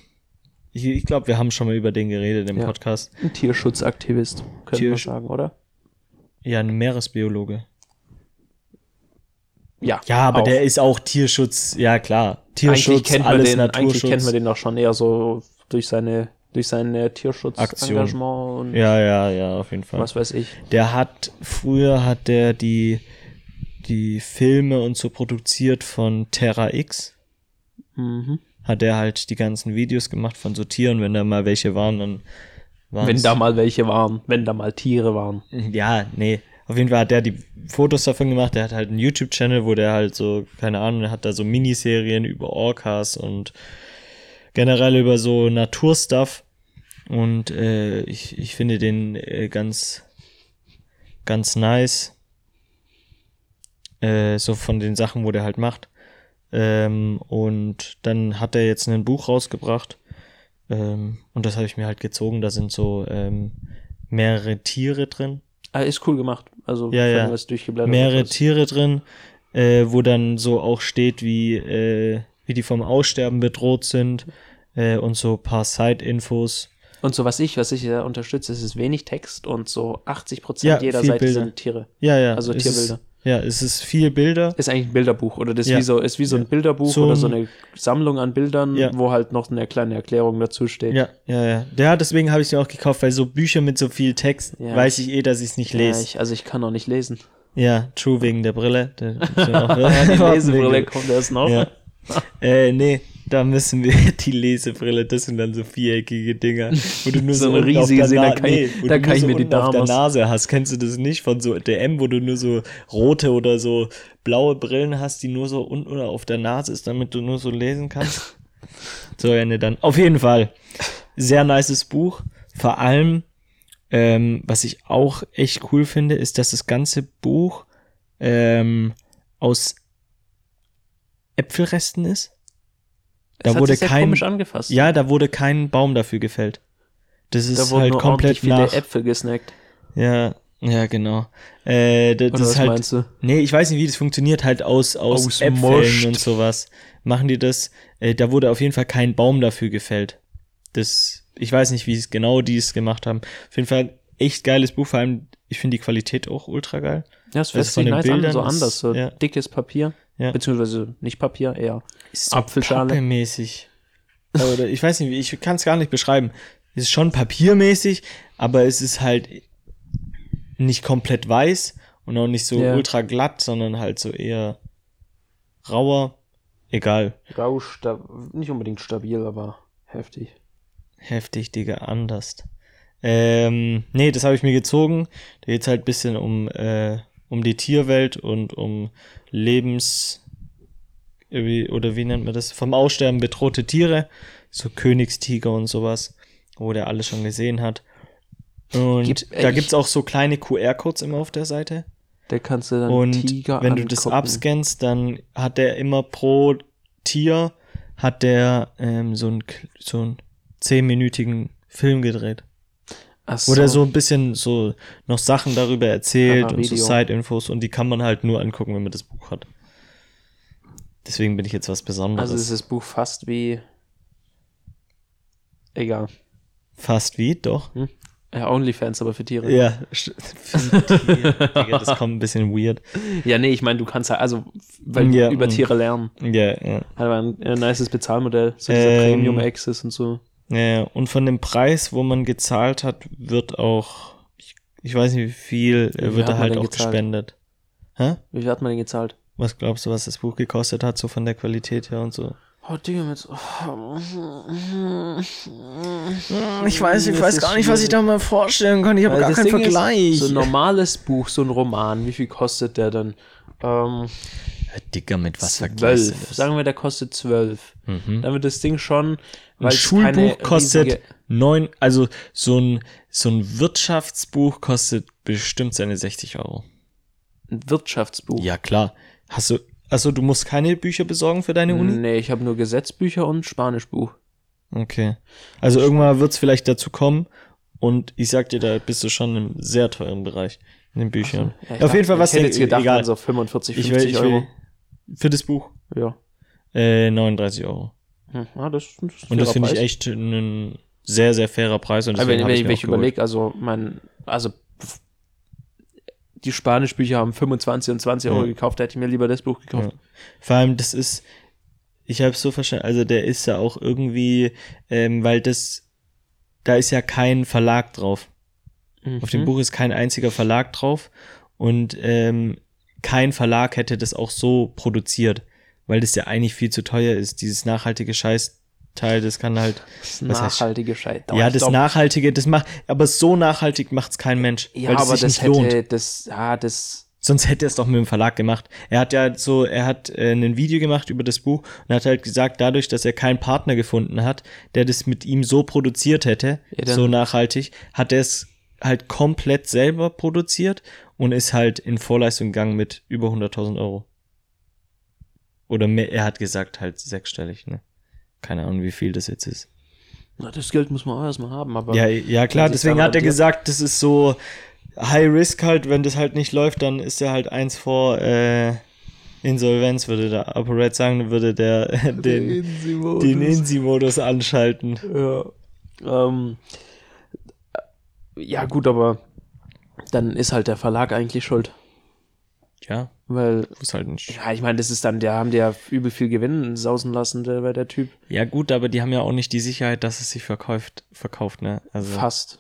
Ich, ich glaube, wir haben schon mal über den geredet im Ja. Podcast. Ein Tierschutzaktivist, könnte man Tiersch- sagen, oder? Ja, ein Meeresbiologe. Ja. Ja, aber auch. der ist auch Tierschutz. Ja, klar. Tierschutz, eigentlich kennt man alles den, Naturschutz. eigentlich kennt man den doch schon eher so durch seine Durch sein äh, Tierschutzengagement und Ja, ja, ja, auf jeden Fall. was weiß ich. Der hat, früher hat der die, die Filme und so produziert von Terra X. Mhm. Hat der halt die ganzen Videos gemacht von so Tieren, wenn da mal welche waren, dann waren Wenn da mal welche waren, wenn da mal Tiere waren. Ja, nee. Auf jeden Fall hat der die Fotos davon gemacht. Der hat halt einen YouTube-Channel, wo der halt so, keine Ahnung, der hat da so Miniserien über Orcas und generell über so Naturstuff. Und äh, ich, ich finde den äh, ganz, ganz nice. Äh, so von den Sachen, wo der halt macht. Ähm, und dann hat er jetzt ein Buch rausgebracht. Ähm, und das habe ich mir halt gezogen. Da sind so ähm, mehrere Tiere drin. Ah, ist cool gemacht. Also, Ja, ja. was durchgeblättert mehrere. Tiere drin, äh, wo dann so auch steht, wie, äh, wie die vom Aussterben bedroht sind äh, und so ein paar Side-Infos. Und so was ich, was ich ja unterstütze, ist es wenig Text und so 80 Prozent Ja, jeder Seite Bilder. sind Tiere. Ja, ja. Also es Tierbilder. Ist, ja, es ist viel Bilder. Ist eigentlich ein Bilderbuch oder das ist Ja. wie so, ist wie so ein Bilderbuch So oder so eine Sammlung an Bildern, Ja. wo halt noch eine kleine Erklärung dazu steht. Ja, ja, ja. Ja, deswegen habe ich den auch gekauft, weil so Bücher mit so viel Text Ja. weiß ich eh, dass ich es nicht Ja, lese. ich, also ich kann auch nicht lesen. Ja, true, wegen der Brille. Der, [LAUGHS] Die [LAUGHS] Lesebrille kommt erst noch. Ja. Äh, nee, da müssen wir [LAUGHS] die Lesebrille, das sind dann so viereckige Dinger, wo du nur So so, eine unten auf riesige der sind, da kann ich- nee, wo da du kann ich so mir die unten auf der Nase hast. Kennst du das nicht von so DM, wo du nur so rote oder so blaue Brillen hast, die nur so unten oder auf der Nase ist, damit du nur so lesen kannst? [LAUGHS] so, ja, ne, dann. Auf jeden Fall. Sehr nices Buch. Vor allem, ähm, was ich auch echt cool finde, ist, dass das ganze Buch ähm, aus Äpfelresten ist. Da hat wurde kein, komisch angefasst. ja, da wurde kein Baum dafür gefällt. Das da ist wurden halt nur komplett viele nach. Äpfel gesnackt. Ja, ja, genau. Äh, das, das ist halt, meinst du? Nee, ich weiß nicht, wie das funktioniert, halt aus, aus Äpfeln Ausmoscht. und sowas. Machen die das. Äh, da wurde auf jeden Fall kein Baum dafür gefällt. Das, ich weiß nicht, wie es genau die es gemacht haben. Auf jeden Fall echt geiles Buch, vor allem, ich finde die Qualität auch ultra geil. Ja, es Also von sich den nice an, Bildern so ist- anders, so ja. dickes Papier. Ja. Beziehungsweise nicht Papier, eher. Ist Apfelschale. Papiermäßig. Oder ich weiß nicht, ich kann es gar nicht beschreiben. Es ist schon papiermäßig, aber es ist halt nicht komplett weiß und auch nicht so Ja. ultra glatt, sondern halt so eher rauer. Egal. Rau, nicht unbedingt stabil, aber heftig. Heftig, Digga, anders. Ähm, nee, das habe ich mir gezogen. Da geht's halt bisschen um, äh, um die Tierwelt und um Lebens, oder wie nennt man das? Vom Aussterben bedrohte Tiere. So Königstiger und sowas, wo der alles schon gesehen hat. Und Gibt- da gibt's auch so kleine QR-Codes immer auf der Seite. Da kannst du dann Und Tiger wenn du das angucken. abscannst, dann hat der immer pro Tier hat der ähm, so einen so einen zehnminütigen Film gedreht, Ach wo der so ein bisschen so noch Sachen darüber erzählt und so. Side-Infos und die kann man halt nur angucken, wenn man das Buch hat. Deswegen bin ich jetzt was Besonderes. Also ist das Buch fast wie. Egal. Fast wie, doch. Ja, Onlyfans, aber für Tiere. Ja, [LAUGHS] für Tiere, Digga, das kommt ein bisschen weird. Ja, nee, ich meine, du kannst halt, also, weil Ja, du über mm. Tiere lernen. Ja, ja. Halt ein, ein nices Bezahlmodell, so dieser Ähm, Premium Access und so. Ja. und von dem Preis, wo man gezahlt hat, wird auch, ich, ich weiß nicht wie viel, Wie äh, viel wird da halt auch gezahlt? gespendet. Hä? Wie viel hat man denn gezahlt? Was glaubst du, was das Buch gekostet hat, so von der Qualität her und so? Oh, Digga, mit. Oh. Ich weiß, ich Das weiß ist gar nicht, was ich da mal vorstellen kann. Ich habe gar keinen Ding ist, Vergleich. So ein normales Buch, so ein Roman, wie viel kostet der dann? Ähm, Dicker, mit was vergleichst du zwölf. das? Sagen wir, der kostet zwölf. Mhm. Dann wird das Ding schon, Ein Schulbuch kostet neun, also so ein, so ein Wirtschaftsbuch kostet bestimmt seine 60 Euro. ein Wirtschaftsbuch. Ja, klar. Hast du, also du musst keine Bücher besorgen für deine Uni? Nee, ich habe nur Gesetzbücher und Spanischbuch. Okay. Also irgendwann wird es vielleicht dazu kommen und ich sag dir, da bist du schon im sehr teuren Bereich in den Büchern. Ja, ich Auf jeden Fall was Ich hätte jetzt gedacht, egal. so 45, ich 50 will, ich Euro. will für das Buch Ja. äh, 39 Euro. Hm, ja, das, das ist Und das finde ich echt ein sehr, sehr fairer Preis. Und Aber deswegen wenn, wenn ich ich überlege, also mein, also die Spanischbücher haben 25 und 20 Euro Ja. gekauft, da hätte ich mir lieber das Buch gekauft. Vor allem, das ist, ich habe so verstanden, also der ist ja auch irgendwie, ähm, weil das da ist ja kein Verlag drauf. Mhm. Auf dem Buch ist kein einziger Verlag drauf und ähm, kein Verlag hätte das auch so produziert, weil das ja eigentlich viel zu teuer ist. Dieses nachhaltige Scheißteil, das kann halt. Das nachhaltige Scheit. ja, das Nachhaltige, das macht, aber so nachhaltig macht's kein Mensch, Ja, weil aber sich das nicht lohnt. hätte, das, ja, das, Sonst hätte er es doch mit dem Verlag gemacht. Er hat ja so, er hat äh, ein Video gemacht über das Buch und hat halt gesagt, dadurch, dass er keinen Partner gefunden hat, der das mit ihm so produziert hätte, Ja, so nachhaltig, hat er es halt komplett selber produziert und ist halt in Vorleistung gegangen mit über 100.000 Euro. Oder mehr, er hat gesagt halt sechsstellig, ne? Keine Ahnung, wie viel das jetzt ist. na, das Geld muss man auch erstmal haben, aber. Ja, ja klar, deswegen hat er gesagt, das ist so High Risk halt, wenn das halt nicht läuft, dann ist er halt eins vor äh, Insolvenz, würde der ApoRed sagen, dann würde der [LAUGHS] äh, den, den Insi-Modus anschalten. Ja. Ähm, ja, gut, aber dann ist halt der Verlag eigentlich schuld. Ja, Weil, muss halt nicht. ja, ich meine, das ist dann, der haben die ja übel viel Gewinn sausen lassen, der, der Typ. Ja gut, aber die haben ja auch nicht die Sicherheit, dass es sich verkauft, verkauft, ne? Also Fast.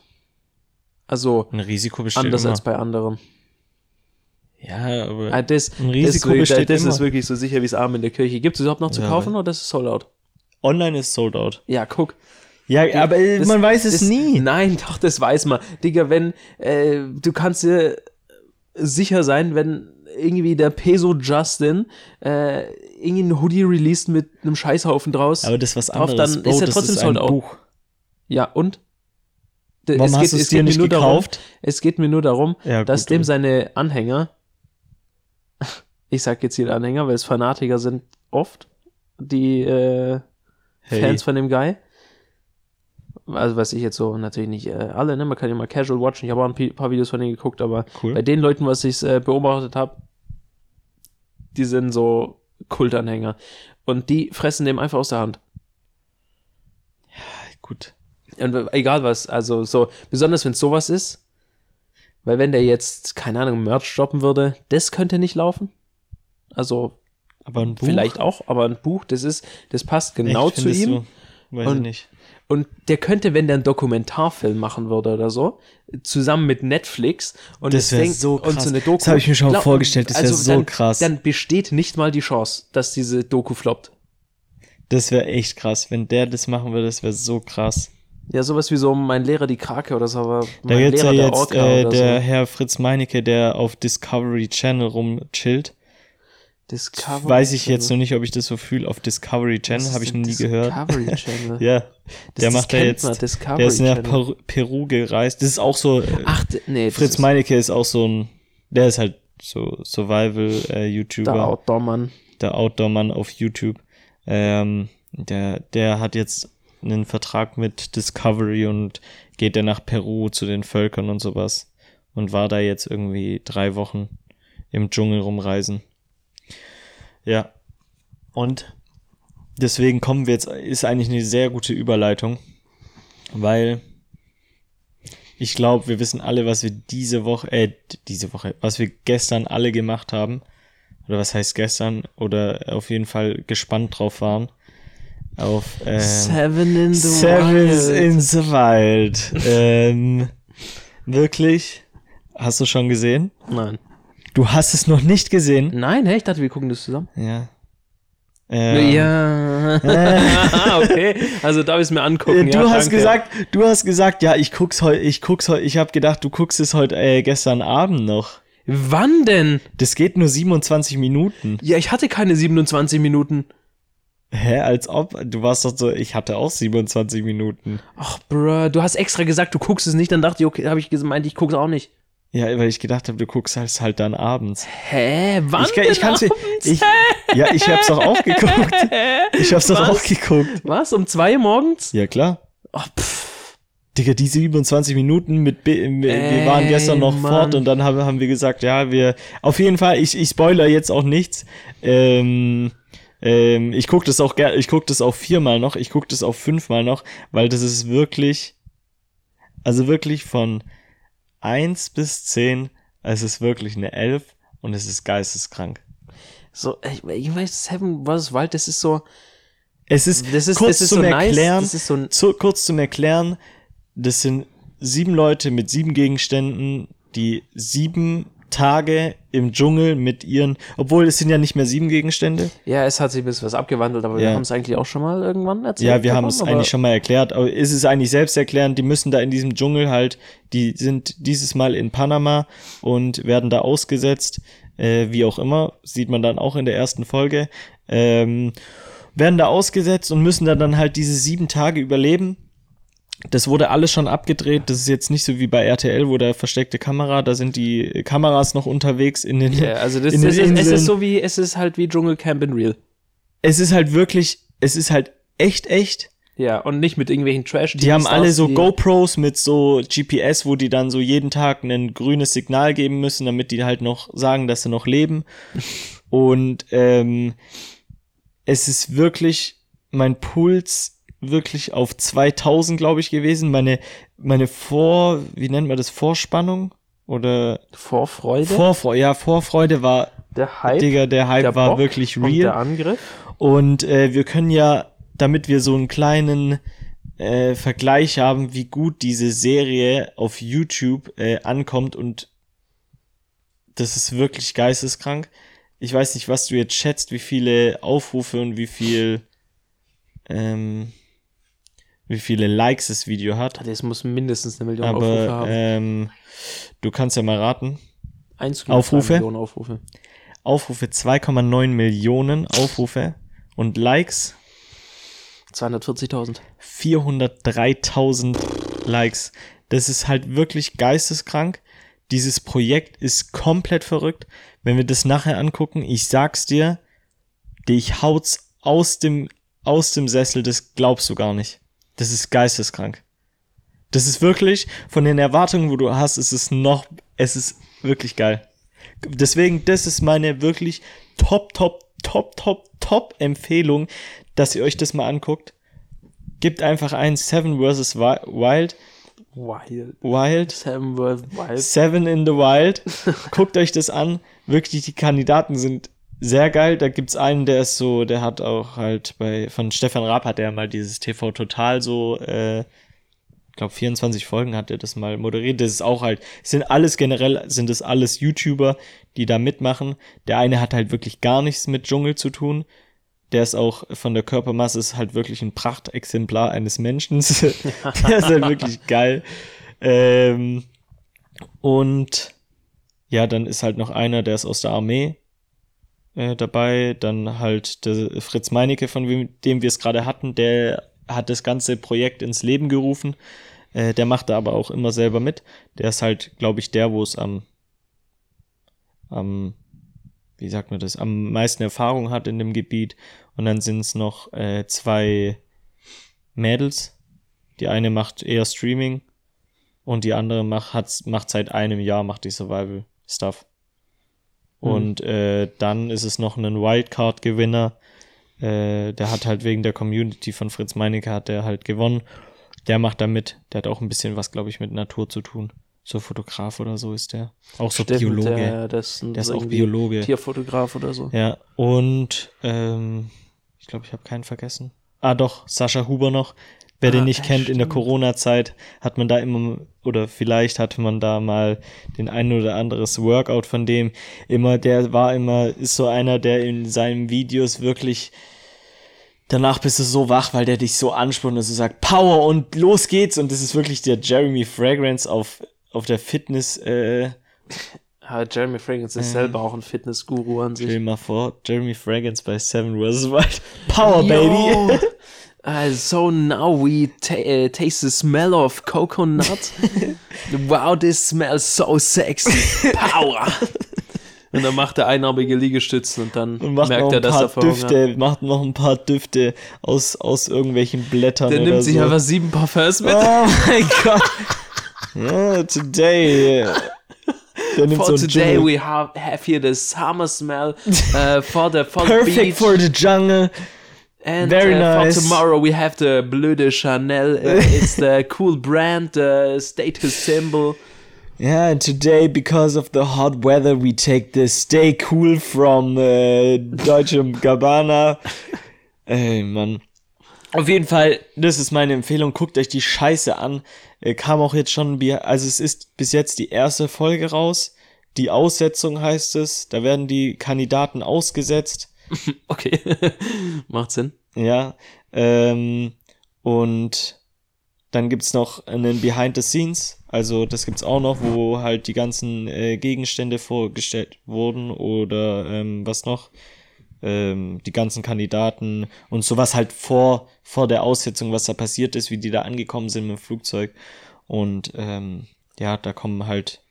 Also, ein Risiko besteht anders immer. als bei anderen. ja, aber Ah, das, Ein Risiko das, ist- besteht das immer. ist wirklich so sicher wie das Arm in der Kirche. Gibt es überhaupt noch zu Ja, kaufen oder ist es sold out? online ist sold out. Ja, guck. Ja, aber äh, Das- man weiß es das, nie. Nein, doch, das weiß man. Digga, wenn, äh, du kannst dir sicher sein, wenn irgendwie der Peso Justin äh, irgendwie ein Hoodie released mit einem Scheißhaufen draus. Aber das ist was Drauf, anderes. dann Bro, ist er das trotzdem ist sold ein out. Buch. ja, und? Warum hast du es dir mir nicht nur gekauft? Darum, es geht mir nur darum, Ja, dass gut, dem seine Anhänger, [LAUGHS] ich sag jetzt hier Anhänger, weil es Fanatiker sind oft, die äh, Hey. Fans von dem Guy. Also weiß ich jetzt so natürlich nicht äh, alle, ne? Man kann ja mal casual watchen. Ich habe auch ein paar Videos von denen geguckt, aber Cool. bei den Leuten, was ich äh, beobachtet habe, die sind so Kultanhänger. Und die fressen dem einfach aus der Hand. Gut. Und egal was, also so, besonders wenn es sowas ist, weil wenn der jetzt, keine Ahnung, Merch droppen würde, das könnte nicht laufen. Also Aber ein Buch? vielleicht auch, aber ein Buch, das ist, das passt genau Echt, zu ihm. Du? Weiß ich Und- nicht. Und der könnte, wenn der einen Dokumentarfilm machen würde oder so, zusammen mit Netflix und Das wär Ding- so und krass. so eine Doku. Das hab ich mir schon Glaub- vorgestellt, das wär so dann, krass. Dann besteht nicht mal die Chance, dass diese Doku floppt. Das wäre echt krass. Wenn der das machen würde, das wäre so krass. Ja, sowas wie so mein Lehrer die Krake oder so, aber Da mein ja Lehrer der jetzt Orca äh, oder der so. Herr Fritz Meinecke, der auf Discovery Channel rumchillt. Discovery Weiß ich jetzt noch nicht, ob ich das so fühle. Auf Discovery Channel habe ich noch nie denn gehört. Discovery [LAUGHS] Channel. ja, Das- der das macht kennt jetzt. man, Discovery der ist nach Channel. Peru, gereist. Das ist auch so. Äh, Ach, nee, Fritz ist Meinecke ist auch so ein. Der ist halt so der Survival-YouTuber. Outdoor-Mann. der Outdoor-Mann auf YouTube. Ähm, der, der hat jetzt einen Vertrag mit Discovery und geht dann nach Peru zu den Völkern und sowas. Und war da jetzt irgendwie drei Wochen im Dschungel rumreisen. Ja. Und deswegen kommen wir jetzt, ist eigentlich eine sehr gute Überleitung, weil ich glaube, wir wissen alle, was wir diese Woche, äh, diese Woche, was wir gestern alle gemacht haben. Oder was heißt gestern? Oder auf jeden Fall gespannt drauf waren. Auf ähm, Seven in the Sevens Wild. in the Wild. ähm, wirklich? Hast du schon gesehen? Nein. Du hast es noch nicht gesehen? Nein, hä? Ich dachte, wir gucken das zusammen. Ja. Ähm, Ja. [LAUGHS] okay. Also darf ich es mir angucken. Du ja, hast danke. gesagt, du hast gesagt, ja, ich guck's heute, ich guck's heute, ich habe gedacht, du guckst es heute äh, gestern Abend noch. Wann denn? Das geht nur 27 Minuten. Ja, ich hatte keine 27 Minuten. Hä, als ob du warst doch so, ich hatte auch 27 Minuten. Ach, bruh, du hast extra gesagt, du guckst es nicht, dann dachte ich, okay, habe ich gemeint, ich guck's auch nicht. Ja, weil ich gedacht habe, du guckst es halt dann abends. Hä? Wann Ich, ich kann's mir, abends? ich, ja, ich hab's doch auch geguckt. [LAUGHS] Ich hab's doch Was? auch geguckt. Was? Um zwei morgens? Ja, klar. Ach, pff. Digga, die 27 Minuten mit, B- wir wir waren Ey, gestern noch Mann. fort und dann haben, haben wir gesagt, ja, wir, auf jeden Fall, ich, ich spoiler jetzt auch nichts. Ähm, ähm, ich guck das auch gerne, ich guck das auch viermal noch, ich guck das auch fünfmal noch, weil das ist wirklich, also wirklich von eins bis zehn, es ist wirklich eine elf und es ist geisteskrank. So, ich, ich weiß, Seven vs. Wild, das ist so, Es ist, das ist, kurz das ist zum so nice, Erklären, das ist so zu, kurz zum Erklären, das sind sieben Leute mit sieben Gegenständen, die sieben Tage im Dschungel mit ihren, obwohl es sind ja nicht mehr sieben Gegenstände. Ja, es hat sich ein bisschen was abgewandelt, aber wir Ja. haben es eigentlich auch schon mal irgendwann erzählt. Ja, wir haben es eigentlich schon mal erklärt, aber ist es eigentlich selbsterklärend, die müssen da in diesem Dschungel halt, die sind dieses Mal in Panama und werden da ausgesetzt, äh, wie auch immer, sieht man dann auch in der ersten Folge, ähm, werden da ausgesetzt und müssen da dann halt diese sieben Tage überleben. Das wurde alles schon abgedreht. Das ist jetzt nicht so wie bei RTL, wo der versteckte Kamera, da sind die Kameras noch unterwegs in den, Ja, also das, in das den ist, es ist so wie, es ist halt wie Dschungelcamp in Real. es ist halt wirklich, es ist halt echt, echt. Ja, und nicht mit irgendwelchen trash Die haben alle so GoPros mit so GPS, wo die dann so jeden Tag ein grünes Signal geben müssen, damit die halt noch sagen, dass sie noch leben. [LAUGHS] Und ähm, es ist wirklich mein Puls wirklich auf 2000, glaube ich, gewesen. Meine meine Vor, wie nennt man das, Vorspannung oder Vorfreude, Vorfreude? Ja, Vorfreude war, der Hype, Digga, der Hype der war Bock wirklich und der real. Angriff. Und äh, wir können ja, damit wir so einen kleinen äh, Vergleich haben, wie gut diese Serie auf YouTube äh, ankommt und das ist wirklich geisteskrank. Ich weiß nicht, was du jetzt schätzt, wie viele Aufrufe und wie viel ähm, wie viele Likes das Video hat. Das muss mindestens eine Million Aufrufe Aber haben. ähm, du kannst ja mal raten. 1,2 Aufrufe? Millionen Aufrufe. Aufrufe 2,9 Millionen Aufrufe und Likes 240.000. 403.000 Likes. Das ist halt wirklich geisteskrank. Dieses Projekt ist komplett verrückt. Wenn wir das nachher angucken, ich sag's dir, dich haut's aus dem, aus dem Sessel, das glaubst du gar nicht. Das ist geisteskrank. Das ist wirklich, von den Erwartungen, wo du hast, ist es noch, es ist wirklich geil. Deswegen, das ist meine wirklich top, top, top, top, top Empfehlung, dass ihr euch das mal anguckt. Gebt einfach ein Seven vs. Wi- Wild. Wild. Wild. Sam Worth Wild. Seven in the Wild. Guckt euch das an. Wirklich, die Kandidaten sind sehr geil. Da gibt's einen, der ist so, der hat auch halt bei, von Stefan Raab hat er mal dieses TV Total so, äh, glaube 24 Folgen hat er das mal moderiert. Das ist auch halt, sind alles generell, sind es alles YouTuber, die da mitmachen. Der eine hat halt wirklich gar nichts mit Dschungel zu tun. Der ist auch von der Körpermasse ist halt wirklich ein Prachtexemplar eines Menschen. [LAUGHS] der ist halt wirklich geil. Ähm, und ja, dann ist halt noch einer, der ist aus der Armee äh, dabei. Dann halt der Fritz Meinecke, von dem wir es gerade hatten, der hat das ganze Projekt ins Leben gerufen. Äh, der macht da aber auch immer selber mit. Der ist halt, glaube ich, der, wo es am, am, wie sagt man das, am meisten Erfahrung hat in dem Gebiet. Und dann sind es noch äh, zwei Mädels. Die eine macht eher Streaming und die andere macht, hat's, macht seit einem Jahr macht die Survival Stuff. Und äh, dann ist es noch ein Wildcard-Gewinner. Äh, der hat halt wegen der Community von Fritz Meinecke hat der halt gewonnen. Der macht da mit. Der hat auch ein bisschen was, glaube ich, mit Natur zu tun. So Fotograf oder so ist der. Auch so Stimmt, Biologe. Der, das ist, Der ist auch Biologe. Tierfotograf oder so. Ja, und ähm, ich glaube, ich habe keinen vergessen. Ah, doch, Sascha Huber noch. Wer den Ah, nicht ja, kennt, in der stimmt. Corona-Zeit hat man da immer, oder vielleicht hatte man da mal den ein oder anderes Workout von dem. Immer, der war immer, ist so einer, der in seinen Videos wirklich danach bist du so wach, weil der dich so anspornt und so sagt, Power und los geht's. Und das ist wirklich der Jeremy Fragrance auf, auf der Fitness, äh, Ja, [LAUGHS] Jeremy Fragrance ist selber auch ein Fitnessguru an stell sich. dir mal vor, Jeremy Fragrance bei Seven vs. Wild. [LAUGHS] Power, Baby! [LAUGHS] Uh, so now we ta uh, taste the smell of coconut. [LAUGHS] wow, this smells so sexy. Power. [LAUGHS] Und dann macht er einarmige Liegestützen und dann Und merkt noch er, dass er. Düfte, macht noch ein paar Düfte aus, aus irgendwelchen Blättern Der oder nimmt sich so. einfach sieben Parfums mit. Oh mein [LAUGHS] Gott. Ja, today. Der nimmt For so today Dschungel. we have, have here the summer smell uh, for the for the Perfect beach. for the jungle. And Very uh, nice. for tomorrow we have the Bleu de Chanel. Uh, [LAUGHS] it's the cool brand, the status symbol. Yeah, and today, because of the hot weather, we take the Stay Cool from äh, Deutsche Gabbana. [LAUGHS] Ey, Mann. Auf jeden Fall, das ist meine Empfehlung. Guckt euch die Scheiße an. Äh, kam auch jetzt schon, also es ist bis jetzt die erste Folge raus. Die Aussetzung heißt es. Da werden die Kandidaten ausgesetzt. [LAUGHS] Okay. [LAUGHS] Macht Sinn. Ja. Ähm, und dann gibt's noch einen Behind the Scenes. Also das gibt's auch noch, wo halt die ganzen äh, Gegenstände vorgestellt wurden oder ähm, was noch. Ähm, die ganzen Kandidaten und sowas halt vor, vor der Aussetzung, was da passiert ist, wie die da angekommen sind mit dem Flugzeug. Und ähm, ja, da kommen halt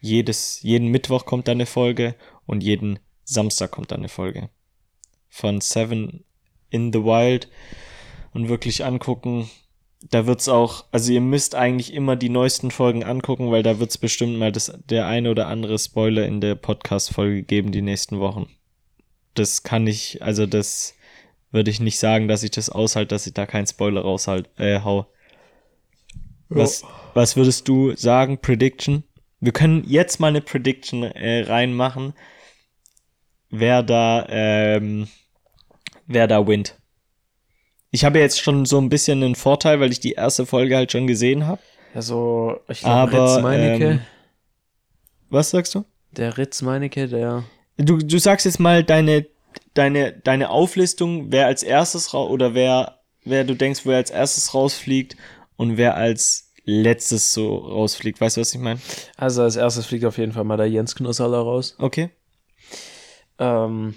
jedes, jeden Mittwoch kommt da eine Folge und jeden Samstag kommt da eine Folge. Von Seven in the Wild und wirklich angucken. Da wird's auch, also ihr müsst eigentlich immer die neuesten Folgen angucken, weil da wird's bestimmt mal das, der eine oder andere Spoiler in der Podcast-Folge geben die nächsten Wochen. Das kann ich, also das würde ich nicht sagen, dass ich das aushalte, dass ich da keinen Spoiler raushalt, äh, hau. Was, was würdest du sagen, Prediction? Wir können jetzt mal eine Prediction äh, reinmachen, wer da, ähm, wer da wint. Ich habe jetzt schon so ein bisschen einen Vorteil, weil ich die erste Folge halt schon gesehen habe. Also, ich glaube, Ritz Meinecke, ähm, Was sagst du? der Ritz Meinecke, der. Du, du sagst jetzt mal deine, deine, deine Auflistung, wer als erstes raus oder wer, wer du denkst, wer als erstes rausfliegt und wer als letztes so rausfliegt. Weißt du, was ich meine? Also, als erstes fliegt auf jeden Fall mal der Jens Knusserler raus. Okay, Ähm,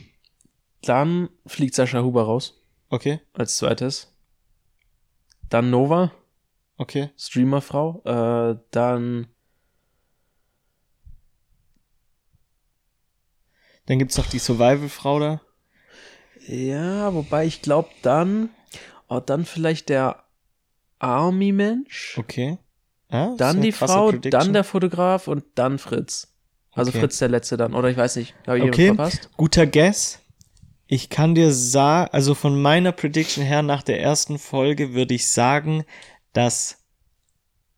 dann fliegt Sascha Huber raus, okay, als zweites. Dann Nova, okay. Streamerfrau. Äh, dann. Dann gibt's noch die Survival-Frau da. Ja, wobei ich glaube dann. Oh, dann vielleicht der Army-Mensch. Okay. Ja, ist Dann die Frau, Prediction. dann der Fotograf und dann Fritz. Also Okay. Fritz der letzte dann, oder ich weiß nicht. Habe ich Okay. verpasst? Guter Guess. Ich kann dir sagen, also von meiner Prediction her nach der ersten Folge würde ich sagen, dass,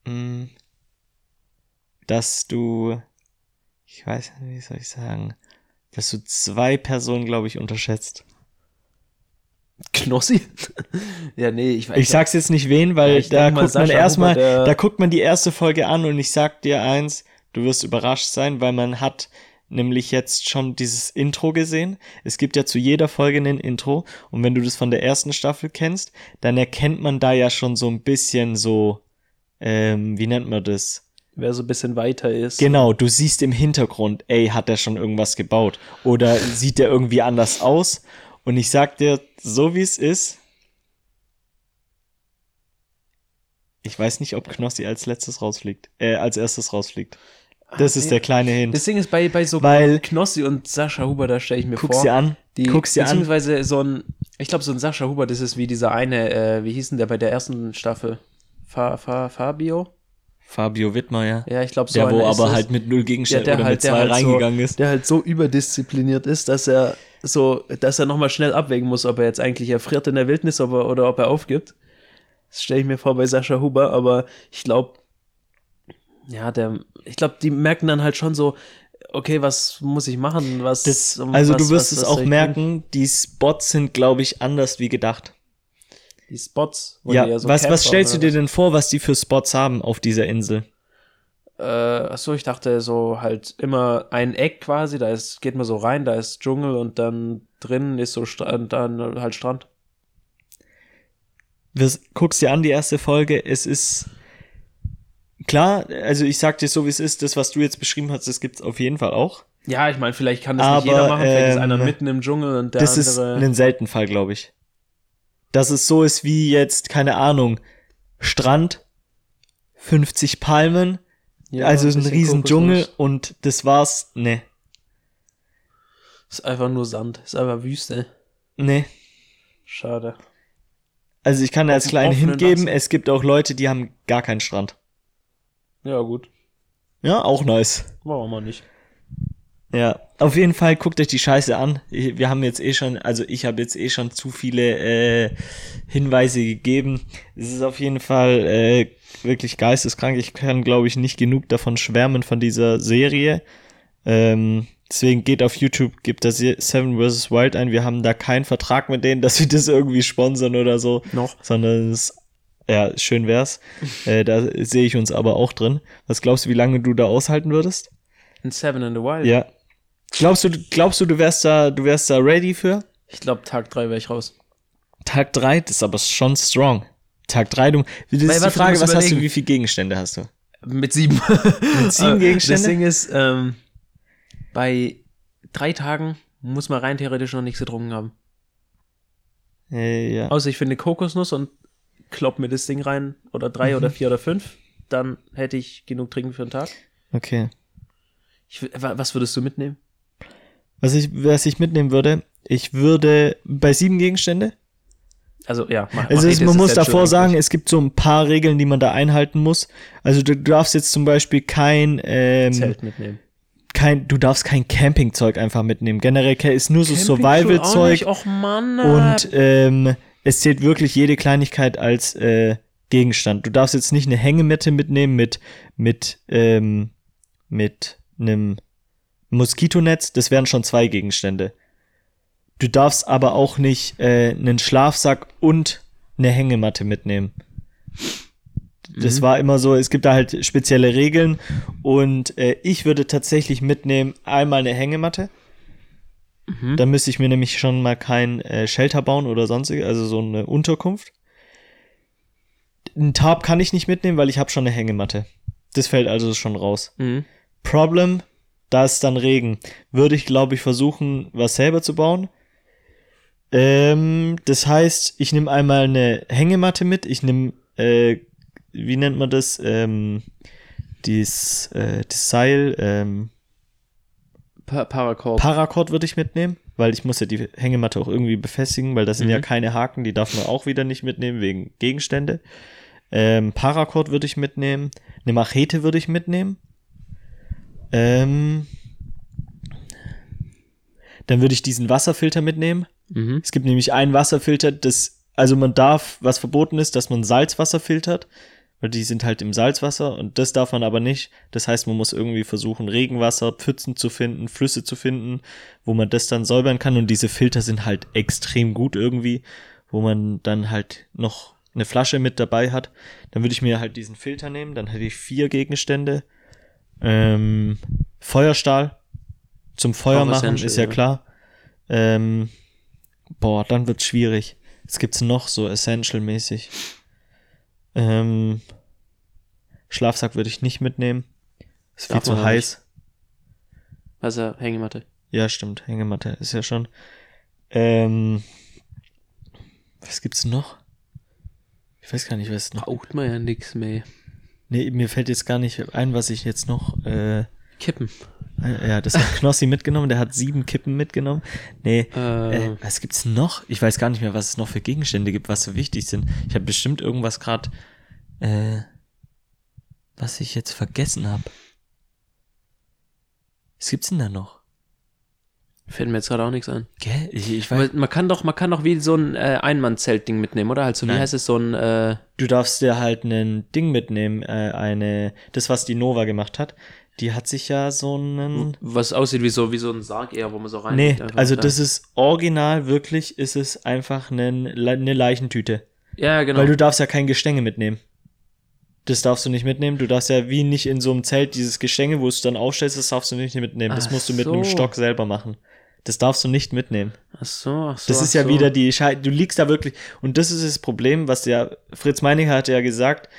mh, dass du, ich weiß nicht, wie soll ich sagen, dass du zwei Personen, glaube ich, unterschätzt. Knossi? [LAUGHS] ja, nee, ich weiß Ich sag's jetzt nicht wen, weil Ja, da guckt man erstmal, da guckt man die erste Folge an und ich sag dir eins, du wirst überrascht sein, weil man hat nämlich jetzt schon dieses Intro gesehen. Es gibt ja zu jeder Folge ein Intro und wenn du das von der ersten Staffel kennst, dann erkennt man da ja schon so ein bisschen so, ähm, wie nennt man das? wer so ein bisschen weiter ist. Genau, du siehst im Hintergrund, ey, hat der schon irgendwas gebaut? Oder sieht der irgendwie anders aus? Und ich sag dir, so wie es ist, ich weiß nicht, ob Knossi als letztes rausfliegt, äh, als erstes rausfliegt. Das ist der kleine Hint. Das Ding ist bei, bei so Weil- Knossi und Sascha Huber, da stelle ich mir Guck's vor. dir an, Die, guck's dir an. beziehungsweise so ein, ich glaube, so ein Sascha Huber, das ist wie dieser eine, äh, wie hieß denn der bei der ersten Staffel? Fa, Fa, Fabio? Fabio Wittmeier. Ja, ich glaube, so der, wo aber halt mit null Gegenständen Ja, oder der mit halt- der zwei halt so- reingegangen ist. der halt so überdiszipliniert ist, dass er so, dass er nochmal schnell abwägen muss, ob er jetzt eigentlich erfriert in der Wildnis ob er, oder ob er aufgibt. Das stelle ich mir vor bei Sascha Huber, aber ich glaube, ja, der, ich glaube, die merken dann halt schon so, okay, was muss ich machen? Was, Das, also was, du wirst was- es auch merken, die Spots sind, glaube ich, anders wie gedacht. Die Spots. Ja, die so was, was stellst du dir denn vor, was die für Spots haben auf dieser Insel? Äh, achso, ich dachte so halt immer ein Eck quasi, da ist, geht man so rein, da ist Dschungel und dann drinnen ist so Strand, dann halt Strand. Wir, guckst dir an, die erste Folge, es ist klar, also ich sag dir so, wie es ist, das, was du jetzt beschrieben hast, das gibt's auf jeden Fall auch. Ja, ich meine, vielleicht kann das Aber, nicht jeder machen, vielleicht ist ähm, einer mitten im Dschungel und der das ist andere. ein selten Fall, glaube ich. Dass es so ist wie jetzt, keine Ahnung, Strand, 50 Palmen, Ja, also ein ein riesen. Dschungel und das war's. Ne, Ist einfach nur Sand, ist einfach Wüste. ne. Schade. Also ich kann da als kleinen hingeben, Wasser. es gibt auch Leute, die haben gar keinen Strand. Ja, gut. Ja, auch nice. Warum auch nicht? Ja, auf jeden Fall guckt euch die Scheiße an. Wir haben jetzt eh schon, also ich habe jetzt eh schon zu viele äh, Hinweise gegeben. Es ist auf jeden Fall äh, wirklich geisteskrank. Ich kann, glaube ich, nicht genug davon schwärmen von dieser Serie. Ähm, Deswegen geht auf YouTube, gibt das Seven vs. Wild ein. Wir haben da keinen Vertrag mit denen, dass wir das irgendwie sponsern oder so. Noch. Sondern es, ja, schön wär's. [LAUGHS] äh, da sehe ich uns aber auch drin. Was glaubst du, wie lange du da aushalten würdest? In Seven in the Wild? Ja. Glaubst du, glaubst du, du wärst da, du wärst da ready für? Ich glaube, Tag 3 wäre ich raus. Tag 3, das ist aber schon strong. Tag 3, du, das ist Weil, die Frage, was hast du, wie viele Gegenstände hast du? Mit sieben. Mit sieben [LAUGHS] Aber Gegenstände? Das Ding ist, ähm, bei drei Tagen muss man rein theoretisch noch nichts getrunken haben. Äh, ja. Außer ich finde Kokosnuss und klopp mir das Ding rein oder drei Mhm. oder vier oder fünf. Dann hätte ich genug trinken für einen Tag. Okay. Ich, was würdest du mitnehmen? Was ich, was ich mitnehmen würde, ich würde bei sieben Gegenstände. Also ja, mach, Also mach eh man muss davor sagen, es gibt so ein paar Regeln, die man da einhalten muss. Also du, darfst jetzt zum Beispiel kein, ähm, Zelt mitnehmen. kein, du darfst kein Campingzeug einfach mitnehmen. Generell ist nur so Survival-Zeug. Och Mann. und ähm, es zählt wirklich jede Kleinigkeit als äh, Gegenstand. Du darfst jetzt nicht eine Hängematte mitnehmen mit mit ähm, mit einem Moskitonetz. Das wären schon zwei Gegenstände. Du darfst aber auch nicht äh, einen Schlafsack und eine Hängematte mitnehmen. Das war immer so, es gibt da halt spezielle Regeln und äh, ich würde tatsächlich mitnehmen einmal eine Hängematte. Mhm. Da müsste ich mir nämlich schon mal kein äh, Shelter bauen oder sonstige, also so eine Unterkunft. Ein Tarp kann ich nicht mitnehmen, weil ich habe schon eine Hängematte. Das fällt also schon raus. Mhm. Problem, da ist dann Regen. Würde ich, glaube ich, versuchen, was selber zu bauen. Ähm, das heißt, ich nehme einmal eine Hängematte mit. Ich nehme, äh, wie nennt man das? Ähm, dies, äh, das Seil, ähm, Pa Paracord. Paracord würde ich mitnehmen, weil ich muss ja die Hängematte auch irgendwie befestigen, weil das sind ja Mhm. keine Haken, die darf man auch wieder nicht mitnehmen wegen Gegenstände. Ähm, Paracord würde ich mitnehmen, eine Machete würde ich mitnehmen. Ähm, dann würde ich diesen Wasserfilter mitnehmen. mhm. Es gibt nämlich einen Wasserfilter, das, also man darf, was verboten ist, dass man Salzwasser filtert, weil die sind halt im Salzwasser und das darf man aber nicht. Das heißt, man muss irgendwie versuchen, Regenwasser, Pfützen zu finden, Flüsse zu finden, wo man das dann säubern kann und diese Filter sind halt extrem gut irgendwie, wo man dann halt noch eine Flasche mit dabei hat. Dann würde ich mir halt diesen Filter nehmen, dann hätte ich vier Gegenstände. Ähm, Feuerstahl zum Feuer machen, ist ja ja. klar. Ähm, boah, dann wird's schwierig. Was gibt's noch so essential-mäßig? Ähm, Schlafsack würde ich nicht mitnehmen. Ist viel Darf zu man auch heiß. Also Hängematte. Ja, stimmt. Hängematte ist ja schon. Ähm, was gibt's noch? Ich weiß gar nicht, was noch. Braucht man ja nix mehr. Nee, mir fällt jetzt gar nicht ein, was ich jetzt noch. Äh, Kippen. Ja, das hat Knossi mitgenommen. Der hat sieben Kippen mitgenommen. Nee. Äh, Äh, was gibt's noch? Ich weiß gar nicht mehr, was es noch für Gegenstände gibt, was so wichtig sind. Ich habe bestimmt irgendwas gerade, äh, was ich jetzt vergessen habe. Was gibt's denn da noch? fällt mir jetzt gerade auch nichts ein. Gell? Ich, ich weiß. Aber man kann doch, man kann doch wie so ein äh, Einmann-Zelt-Ding mitnehmen, oder? Also wie Nein. heißt es so ein äh, Du darfst dir halt ein Ding mitnehmen, äh, eine, das was die Nova gemacht hat. Die hat sich ja so einen. was aussieht wie so wie so ein Sarg eher, wo man so rein. Nee, also das ist original, wirklich ist es einfach eine, eine Leichentüte. Ja, genau. Weil du darfst ja kein Gestänge mitnehmen. Das darfst du nicht mitnehmen. Du darfst ja wie nicht in so einem Zelt dieses Gestänge, wo du es dann aufstellst, das darfst du nicht mitnehmen. Das Ach musst du mit einem so. Stock selber machen. Das darfst du nicht mitnehmen. ach so, ach so. Das ist ja so. wieder die Schei Du liegst da wirklich. Und das ist das Problem, was der Fritz Meininger hatte ja gesagt.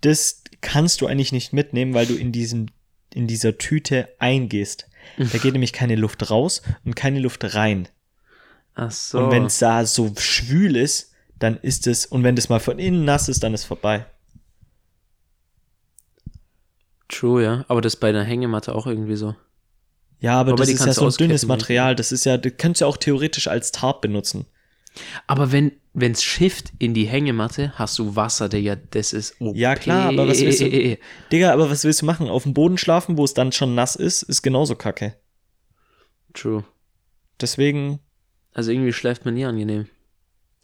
Das kannst du eigentlich nicht mitnehmen, weil du in diesem, in dieser Tüte eingehst. Da geht [LAUGHS] nämlich keine Luft raus und keine Luft rein. Ach so. Und wenn es da so schwül ist, dann ist es, und wenn das mal von innen nass ist, dann ist vorbei. True, ja. Aber das ist bei der Hängematte auch irgendwie so. Ja, aber, Aber das ist ja kannst so ein dünnes Material. Das ist ja, du könntest ja auch theoretisch als Tarp benutzen. Aber wenn wenn's schifft in die Hängematte, hast du Wasser, Digga. Das ist OP. Ja, klar, aber was willst du- Digga, aber was willst du machen? Auf dem Boden schlafen, wo es dann schon nass ist, ist genauso kacke. True. Deswegen, Also irgendwie schläft man nie angenehm.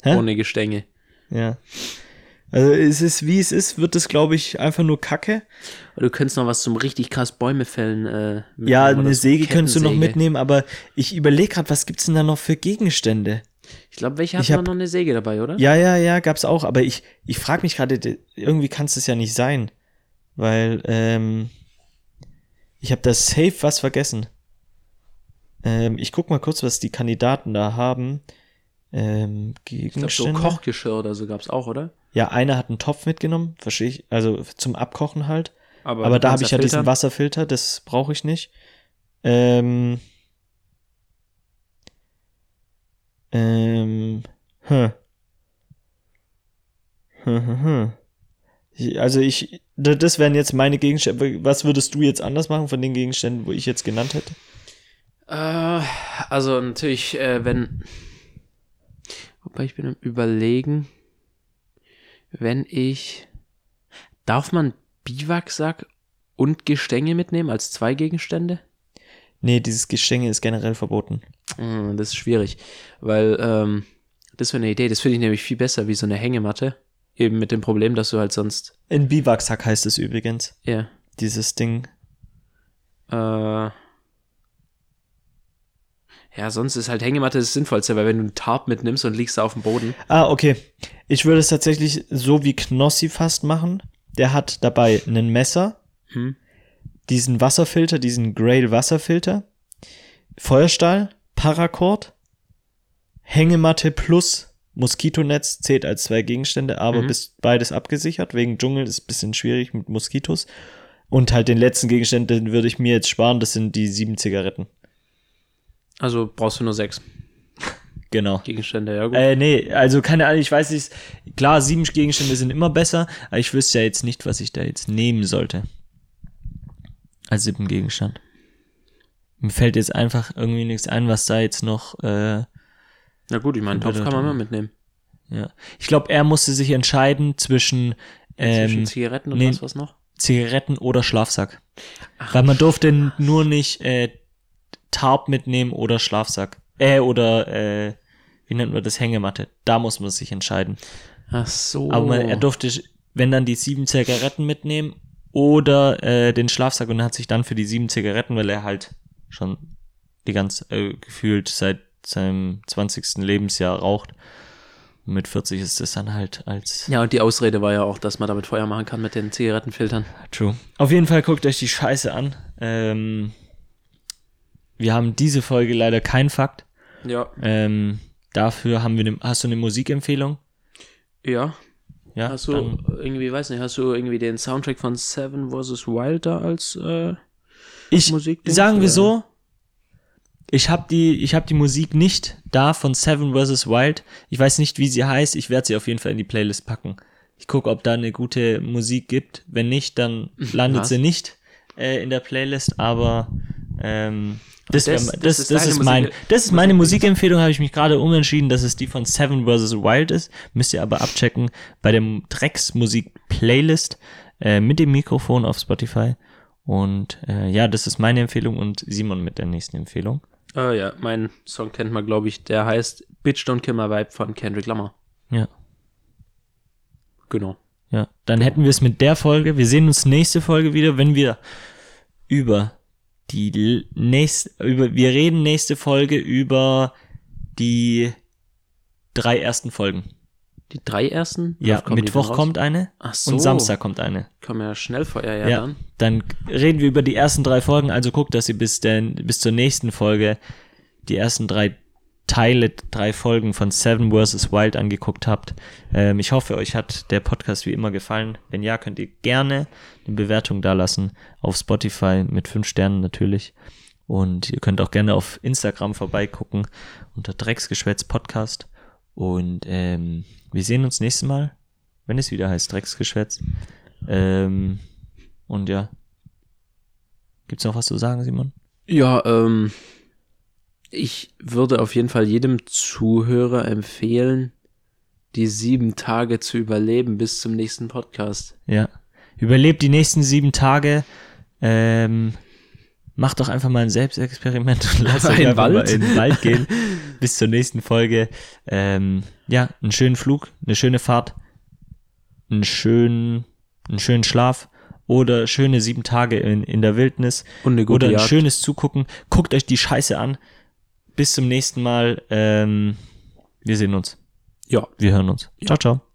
hä? Ohne Gestänge. Ja. Also es ist, wie es ist, wird es, glaube ich, einfach nur Kacke. Du könntest noch was zum richtig krass Bäume fällen. Äh, mitnehmen Ja, eine so Säge könntest du noch mitnehmen, aber ich überlege gerade, was gibt's denn da noch für Gegenstände? Ich glaube, welche Ich hat hab- noch eine Säge dabei, oder? Ja, ja, ja, gab's auch, aber ich, ich frage mich gerade, de- irgendwie kann es das ja nicht sein, weil ähm, ich habe da safe was vergessen. Ähm, ich guck mal kurz, was die Kandidaten da haben. Ähm, Ich glaube, so Gegenstände. Kochgeschirr oder so gab's auch, oder? ja, einer hat einen Topf mitgenommen, verstehe ich, also zum Abkochen halt. Aber, Aber da habe ich ja diesen filtern. Wasserfilter, das brauche ich nicht. Ähm, ähm, hm. Hm, hm, hm. Ich- Also ich, da- das wären jetzt meine Gegenstände. Was würdest du jetzt anders machen von den Gegenständen, wo ich jetzt genannt hätte? Äh, also natürlich, äh, wenn. Wobei ich bin am Überlegen, wenn ich. Darf man Biwaksack und Gestänge mitnehmen als zwei Gegenstände? Nee, dieses Gestänge ist generell verboten. Hm, das ist schwierig, weil ähm, das wäre eine Idee. Das finde ich nämlich viel besser wie so eine Hängematte. Eben mit dem Problem, dass du halt sonst. In Biwaksack heißt es übrigens, Ja. dieses Ding. Äh, ja, sonst ist halt Hängematte das Sinnvollste, weil wenn du einen Tarp mitnimmst und liegst da auf dem Boden. Ah, okay. Ich würde es tatsächlich so wie Knossi fast machen. Der hat dabei ein Messer, Hm? diesen Wasserfilter, diesen Grail Wasserfilter, Feuerstahl, Paracord, Hängematte plus Moskitonetz zählt als zwei Gegenstände, aber Mhm. bis beides abgesichert. Wegen Dschungel ist ein bisschen schwierig mit Moskitos. Und halt den letzten Gegenstand, den würde ich mir jetzt sparen, das sind die sieben Zigaretten. Also brauchst du nur sechs Genau. Gegenstände, ja gut. Äh, nee, also keine Ahnung, ich weiß nicht. Klar, sieben Gegenstände sind immer besser, aber ich wüsste ja jetzt nicht, was ich da jetzt nehmen sollte. Als siebten Gegenstand. Mir fällt jetzt einfach irgendwie nichts ein, was da jetzt noch, äh, Na gut, ich meine, Topf kann man mal mitnehmen. ja. Ich glaube, er musste sich entscheiden zwischen, ähm, Zwischen Zigaretten und nee. was, was noch? Zigaretten oder Schlafsack. Weil man durfte nur nicht, äh, Tarp mitnehmen oder Schlafsack. Äh, oder, äh, wie nennt man das, Hängematte. Da muss man sich entscheiden. Ach so. Aber man, er durfte, wenn dann die sieben Zigaretten mitnehmen oder äh, den Schlafsack und hat sich dann für die sieben Zigaretten, weil er halt schon die ganz äh, gefühlt seit seinem 20. Lebensjahr raucht. Mit 40 ist das dann halt als ja, und die Ausrede war ja auch, dass man damit Feuer machen kann mit den Zigarettenfiltern. True. Auf jeden Fall guckt euch die Scheiße an. Ähm, wir haben diese Folge leider keinen Fakt. Ja. Ähm, dafür haben wir eine, hast du eine Musikempfehlung? Ja. Ja, Hast du irgendwie, weiß nicht, hast du irgendwie den Soundtrack von Seven vs. Wild da als äh, Ich Musik? sagen wir so, ich habe die, ich habe die Musik nicht da von Seven vs. Wild. Ich weiß nicht, wie sie heißt. Ich werde sie auf jeden Fall in die Playlist packen. Ich gucke, ob da eine gute Musik gibt. Wenn nicht, dann landet Was? sie nicht äh, in der Playlist. Aber ähm, das, Das- wär, das das, ist das, ist mein, das ist meine Musikempfehlung. Habe ich mich gerade umentschieden, dass es die von Seven vs. Wild ist. Müsst ihr aber abchecken bei dem Drecks Musik Playlist äh, mit dem Mikrofon auf Spotify. Und äh, ja, das ist meine Empfehlung und Simon mit der nächsten Empfehlung. Äh, ja, mein Song kennt man, glaube ich. Der heißt Bitch Don't Kill My Vibe von Kendrick Lamar. Ja, Genau. ja. Dann hätten wir es mit der Folge. Wir sehen uns nächste Folge wieder, wenn wir über die nächste, über, wir reden nächste Folge über die drei ersten Folgen. Die drei ersten? Ja, Mittwoch kommt eine Ach so. und Samstag kommt eine. Kommen ja schnell vorher, ja, Ja, dann. dann reden wir über die ersten drei Folgen. Also guckt, dass ihr bis, denn, bis zur nächsten Folge die ersten drei Teile, drei Folgen von Seven vs. Wild angeguckt habt. Ähm, ich hoffe, euch hat der Podcast wie immer gefallen. Wenn ja, könnt ihr gerne eine Bewertung dalassen auf Spotify mit fünf Sternen natürlich. Und ihr könnt auch gerne auf Instagram vorbeigucken unter Drecksgeschwätz Podcast. Und ähm, wir sehen uns nächstes Mal, wenn es wieder heißt Drecksgeschwätz. Ähm, und ja. Gibt's noch was zu sagen, Simon? Ja, ähm, ich würde auf jeden Fall jedem Zuhörer empfehlen, die sieben Tage zu überleben bis zum nächsten Podcast. Ja. Überlebt die nächsten sieben Tage. Ähm, macht doch einfach mal ein Selbstexperiment und [LAUGHS] lasst euch In einfach Wald? mal in den Wald gehen. bis zur nächsten Folge. Ähm, ja, einen schönen Flug, eine schöne Fahrt. einen schönen, einen schönen Schlaf oder schöne sieben Tage in, in der Wildnis Und eine gute oder ein Jagd. schönes Zugucken. Guckt euch die Scheiße an. Bis zum nächsten Mal. Ähm, wir sehen uns. Ja. Wir hören uns. Ciao, ciao.